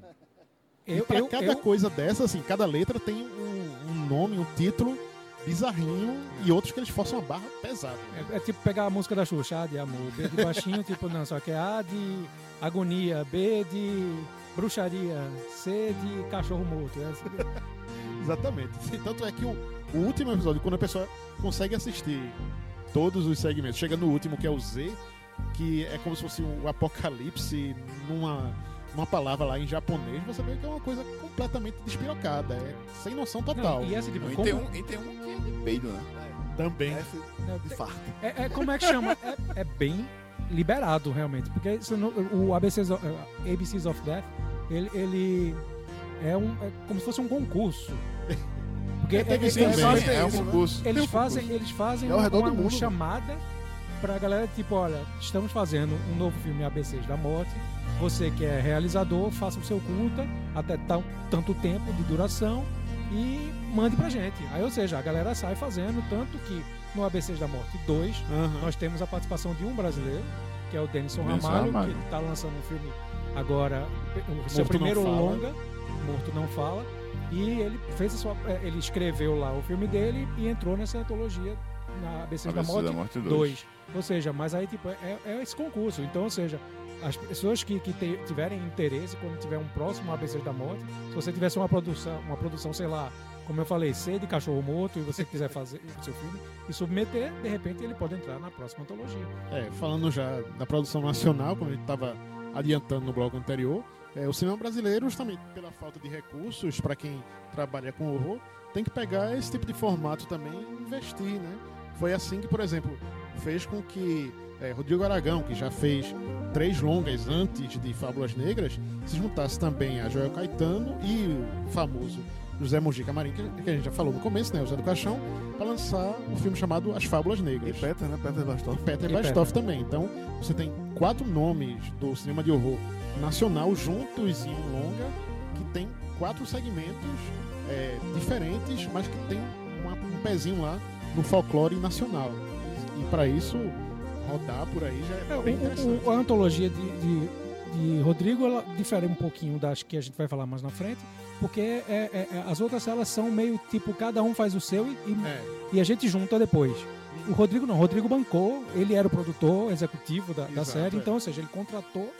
E Eu, pra eu, cada eu- coisa dessa, assim, cada letra tem um, um nome, um título bizarrinho e outros que eles forçam a barra pesada. né? É, é tipo pegar a música da Xuxa, A de amor, B de baixinho, tipo, não, só que é A de agonia, B de bruxaria, C de cachorro morto. É assim. Exatamente. E Tanto é que o, o último episódio, quando a pessoa consegue assistir todos os segmentos, chega no último, que é o Z, que é como se fosse o apocalipse numa uma palavra lá em japonês, você vê que é uma coisa completamente despirocada, é sem noção total. Não, e essa tipo, E como, tem, um, e tem um que é de peido, né? Também. Né, de farto. É, é- como é que chama? É, é bem liberado, realmente. Porque não- o ABCs of, ABCs of Death, ele, ele é, um, é como se fosse um concurso. Porque É, eles bem, fazem, é um concurso. eles um fazem, eles fazem É uma, uma chamada pra galera, tipo, olha, estamos fazendo um novo filme ABCs da Morte. Você que é realizador, faça o seu curta até tão, tanto tempo de duração e mande pra gente. Aí, ou seja, a galera sai fazendo, tanto que no ABCs da Morte 2, Aham. nós temos a participação de um brasileiro, que é o Denison Ramalho, Ramalho. que está lançando um filme agora, o seu Morto primeiro longa, Morto Não Fala, e ele fez a sua, eh, ele escreveu lá o filme dele e entrou nessa antologia na ABCs da ABC Morte da Morte 2. 2. Ou seja, mas aí tipo, é, é esse concurso. Então, ou seja, as pessoas que, que te- tiverem interesse, quando tiver um próximo ABC da Morte, se você tivesse uma produção, uma produção, sei lá, como eu falei, C de cachorro morto, e você quiser fazer o seu filme e submeter, de repente ele pode entrar na próxima antologia. É, falando já da produção nacional, como a gente estava adiantando no bloco anterior, é, o cinema brasileiro, justamente pela falta de recursos para quem trabalha com horror, tem que pegar esse tipo de formato também e investir, né? Foi assim que, por exemplo, fez com que é, Rodrigo Aragão, que já fez três longas antes de Fábulas Negras, se juntasse também a Joel Caetano e o famoso José Mojica Marim, que que a gente já falou no começo, né? O Zé do Caixão, para lançar um filme chamado As Fábulas E Negras. Peter, né? Peter Bastov. Peter E Bastoff também. Então, você tem quatro nomes do cinema de horror nacional juntos em um longa que tem quatro segmentos é, diferentes, mas que tem uma- um pezinho lá no folclore nacional. E, e para isso, rodar por aí já É, é bem o- interessante. o- a antologia de, de, de Rodrigo ela difere um pouquinho das que a gente vai falar mais na frente, porque é- é- é- as outras elas são meio tipo, cada um faz o seu e, e, É, e a gente junta depois. O Rodrigo não, o Rodrigo bancou, ele era o produtor executivo da, da Exato, série, é. então, ou seja, ele contratou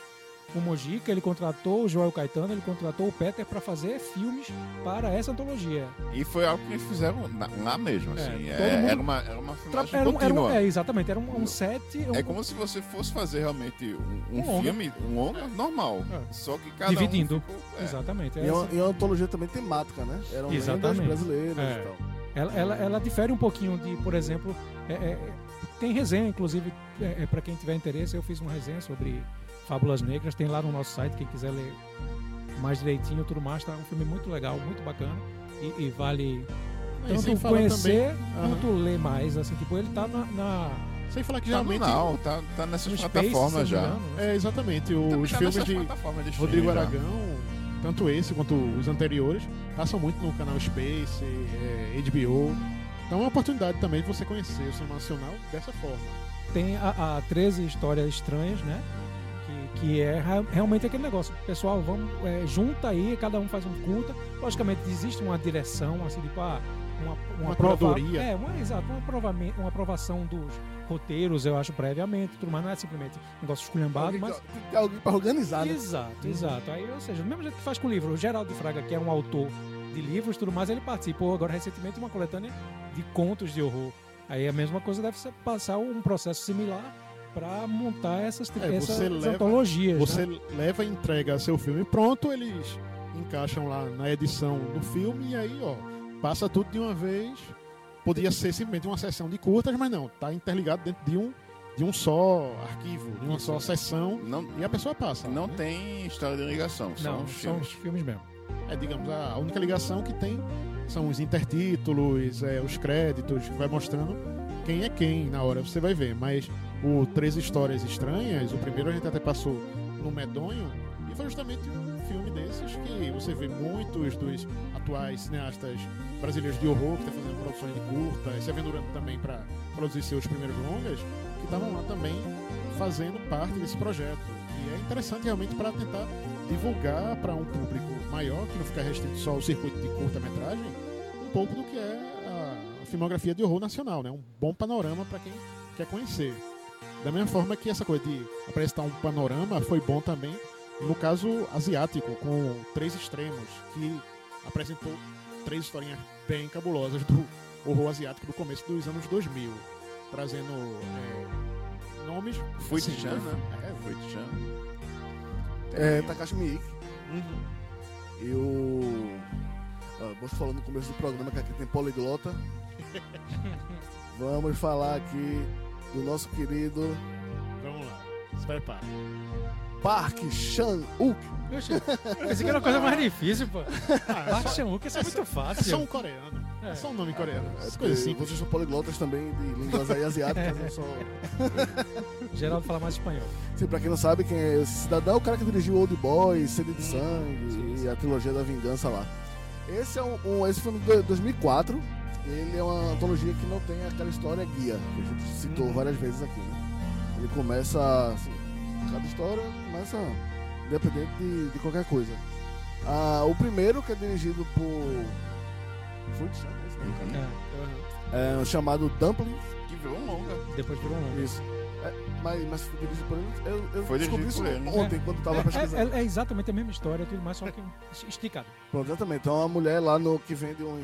o Mojica, ele contratou o Joel Caetano, ele contratou o Peter para fazer filmes para essa antologia. E foi algo que eles fizeram na- lá mesmo, É, assim. É, mundo- era, uma, era uma filmagem Era um, era um- é, exatamente, era um, um set. um- É como se você fosse fazer realmente um, um Um filme, um longa normal. É. Só que cada Dividindo. um ficou, é. Exatamente. E é é uma, essa- e é uma antologia também temática, né? Eram lendas Exatamente. brasileiras É. e tal. Ela, ela, ela difere um pouquinho de, por exemplo, é, é, tem resenha, inclusive, é, para quem tiver interesse, eu fiz uma resenha sobre Fábulas Negras, tem lá no nosso site, quem quiser ler mais direitinho, tudo mais, tá um filme muito legal, muito bacana e, e vale tanto conhecer também- quanto ler mais, assim, tipo, ele tá na, na sem falar que Tá geralmente. Now, tá, tá nessas plataformas não já. engano, É, exatamente. Os tá filmes de de Rodrigo já. Aragão, tanto esse quanto os anteriores, passam muito no canal Space, é, HBO. Então é uma oportunidade também de você conhecer o cinema nacional dessa forma. tem a, a 13 histórias estranhas, né? Que, é realmente aquele negócio. Pessoal, vamos, é, junta aí, cada um faz um curta. Logicamente, existe uma direção, assim, tipo, ah, uma, uma, Uma prova-. É, uma, exato, uma, uma aprovação dos roteiros, eu acho, previamente, tudo mais. Não é simplesmente um negócio esculhambado, Alguém, mas. tem alguém pra organizar, né? Exato, exato. Aí, ou seja, do mesmo jeito que faz com o livro. O Geraldo Fraga, que é um autor de livros tudo mais, ele participou agora recentemente de uma coletânea de contos de horror. Aí a mesma coisa deve ser passar um processo similar para montar essas, É, essas você leva- antologias. Você né? leva e entrega seu filme pronto, eles encaixam lá na edição do filme e aí, ó, passa tudo de uma vez. Podia ser simplesmente uma sessão de curtas, mas não, tá interligado dentro de um, de um só arquivo, de uma só sessão, Não, e a pessoa passa. não né? tem história de ligação, são Não, os são filmes. os filmes mesmo. É, digamos, a única ligação que tem são os intertítulos, é, os créditos, que vai mostrando quem é quem na hora, você vai ver. Mas o Três Histórias Estranhas, o primeiro a gente até passou no Medonho, e foi justamente um filme desses que você vê muitos dos atuais cineastas brasileiros de horror que estão fazendo produções de curta, se aventurando também para produzir seus primeiros longas, que estavam lá também fazendo parte desse projeto. E é interessante realmente para tentar divulgar para um público maior, que não fica restrito só ao circuito de curta-metragem, um pouco do que é a, a filmografia de horror nacional, né? Um bom panorama para quem quer conhecer. Da mesma forma que essa coisa de apresentar um panorama foi bom também no caso asiático, com Três Extremos, que apresentou três historinhas bem cabulosas do horror asiático do começo dos anos 2000, trazendo é, nomes... Fui assim, Chan, né? É, Fui Chan. É, Tem- Takashi Miike. Uhum. Eu. Ah, você falou no começo do programa que aqui tem poliglota. Vamos falar aqui do nosso querido Vamos lá. Se prepara. Park Chan-wook. Pensei que era uma coisa mais difícil, pô. Ah, Park é, só, Chan-wook, isso é muito é só fácil. um coreano. É, É. só um nome coreano. É coisas simples. vocês são poliglotas também de línguas aí asiáticas. eu sou... Geraldo fala mais espanhol. Sim, pra quem não sabe, quem é esse cidadão é o cara que dirigiu Old Boy, Sede de Sangue Hum, sim, sim. e a trilogia da Vingança lá. Esse é um, um- esse filme de 2004. Ele é uma antologia que não tem aquela história guia, que a gente citou Uhum. várias vezes aqui, né? Ele começa, assim, cada história começa independente de, de qualquer coisa. Ah, o primeiro, que é dirigido por... Chan, é esse nome, cara? É, É, chamado Dumpling. Que virou um longa. depois virou um longa. Isso. É, mas, mas foi dirigido por ele. Eu, eu Foi descobri isso ele, né? ontem, quando eu tava pesquisando. É, é- é exatamente a mesma história, tudo mais, só que esticado. Pronto, exatamente. Então, uma mulher lá no, que vende uns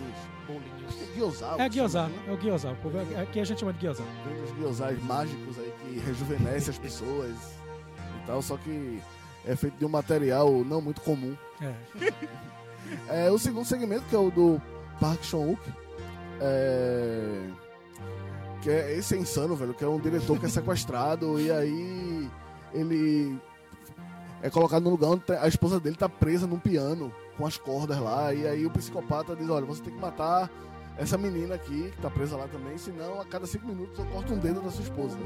Bolinhos. que é. É guiozá, né? é o guiozá. o povo- Aqui a gente chama de guiozá. Vende uns guiosás mágicos aí que rejuvenescem as pessoas e tal, só que é feito de um material não muito comum. É. É, o segundo segmento, que é o do Park Chan-wook, é... que é esse é insano, velho, que é um diretor que é sequestrado e aí ele é colocado no lugar onde a esposa dele tá presa num piano com as cordas lá e aí o psicopata diz, olha, você tem que matar essa menina aqui que tá presa lá também, senão a cada cinco minutos eu corto um dedo da sua esposa.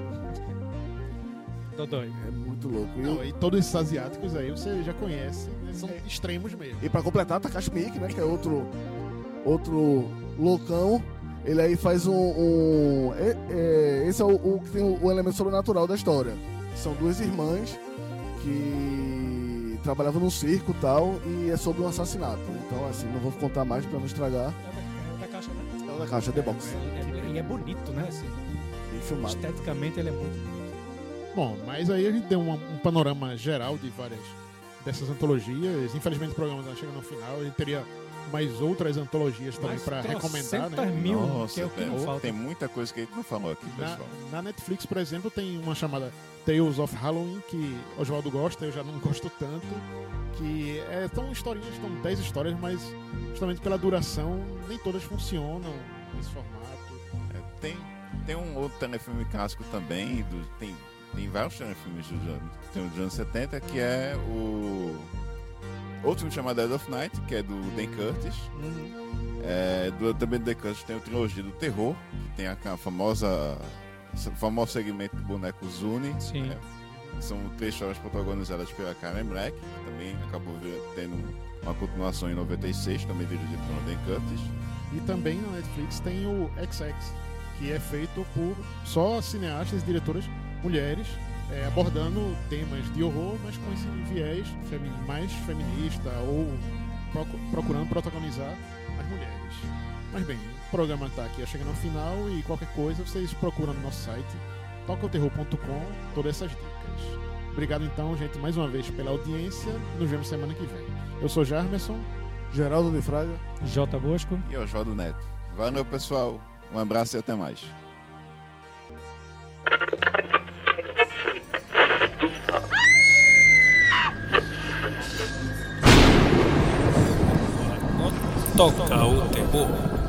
Dodói. É muito louco. E, Não, e todos esses asiáticos aí você já conhece, né? São É. extremos mesmo. E pra completar, Takashi Miike, né? Que é outro, outro loucão. Ele aí faz um. um- é- é, esse é o, o que tem o, o elemento sobrenatural da história. São duas irmãs que trabalhavam num circo e tal, e é sobre um assassinato. Então, assim, não vou contar mais pra não estragar. É da, é da caixa, né? É o da caixa, The Box. É- é- E é bonito, né? assim, Bem filmado. esteticamente ele é muito bonito. Bom, mas aí a gente deu uma- um panorama geral de várias dessas antologias. Infelizmente o programa já chega no final. A gente teria mais outras antologias também para recomendar, né? mil, Nossa, que é o que não velho, falta. tem muita coisa que a gente não falou aqui, Na, pessoal. na Netflix, por exemplo, tem uma chamada Tales of Halloween, que Oswaldo gosta, eu já não gosto tanto. Que é, são historinhas, são 10 histórias, mas justamente pela duração, nem todas funcionam nesse formato. É, tem, tem um outro telefilme clássico também, do- tem, tem vários telefilmes dos anos, tem o dos anos 70, que é o. Outro filme chamado Dead of Night, que é do Dan Curtis. É, do, também do Dan Curtis tem a trilogia do terror, que tem a, a famosa. esse famoso segmento do boneco Zuni. Sim. É, são três histórias protagonizadas pela Karen Black, que também acabou tendo uma continuação em 96, também dirigido pelo Dan Curtis. E também na Netflix tem o XX, que é feito por só cineastas e diretoras mulheres, é, abordando temas de horror, mas com esse viés Feminino. mais feminista ou procu- procurando protagonizar as mulheres. Mas bem, o programa está aqui chegando ao final e qualquer coisa vocês procuram no nosso site tocaoterror.com todas essas dicas. Obrigado então, gente, mais uma vez pela audiência. Nos vemos semana que vem. Eu sou Jarmerson. Geraldo de Fraga. J. Bosco. e Oswaldo Neto. Valeu, pessoal. Um abraço e até mais. Toca o terror.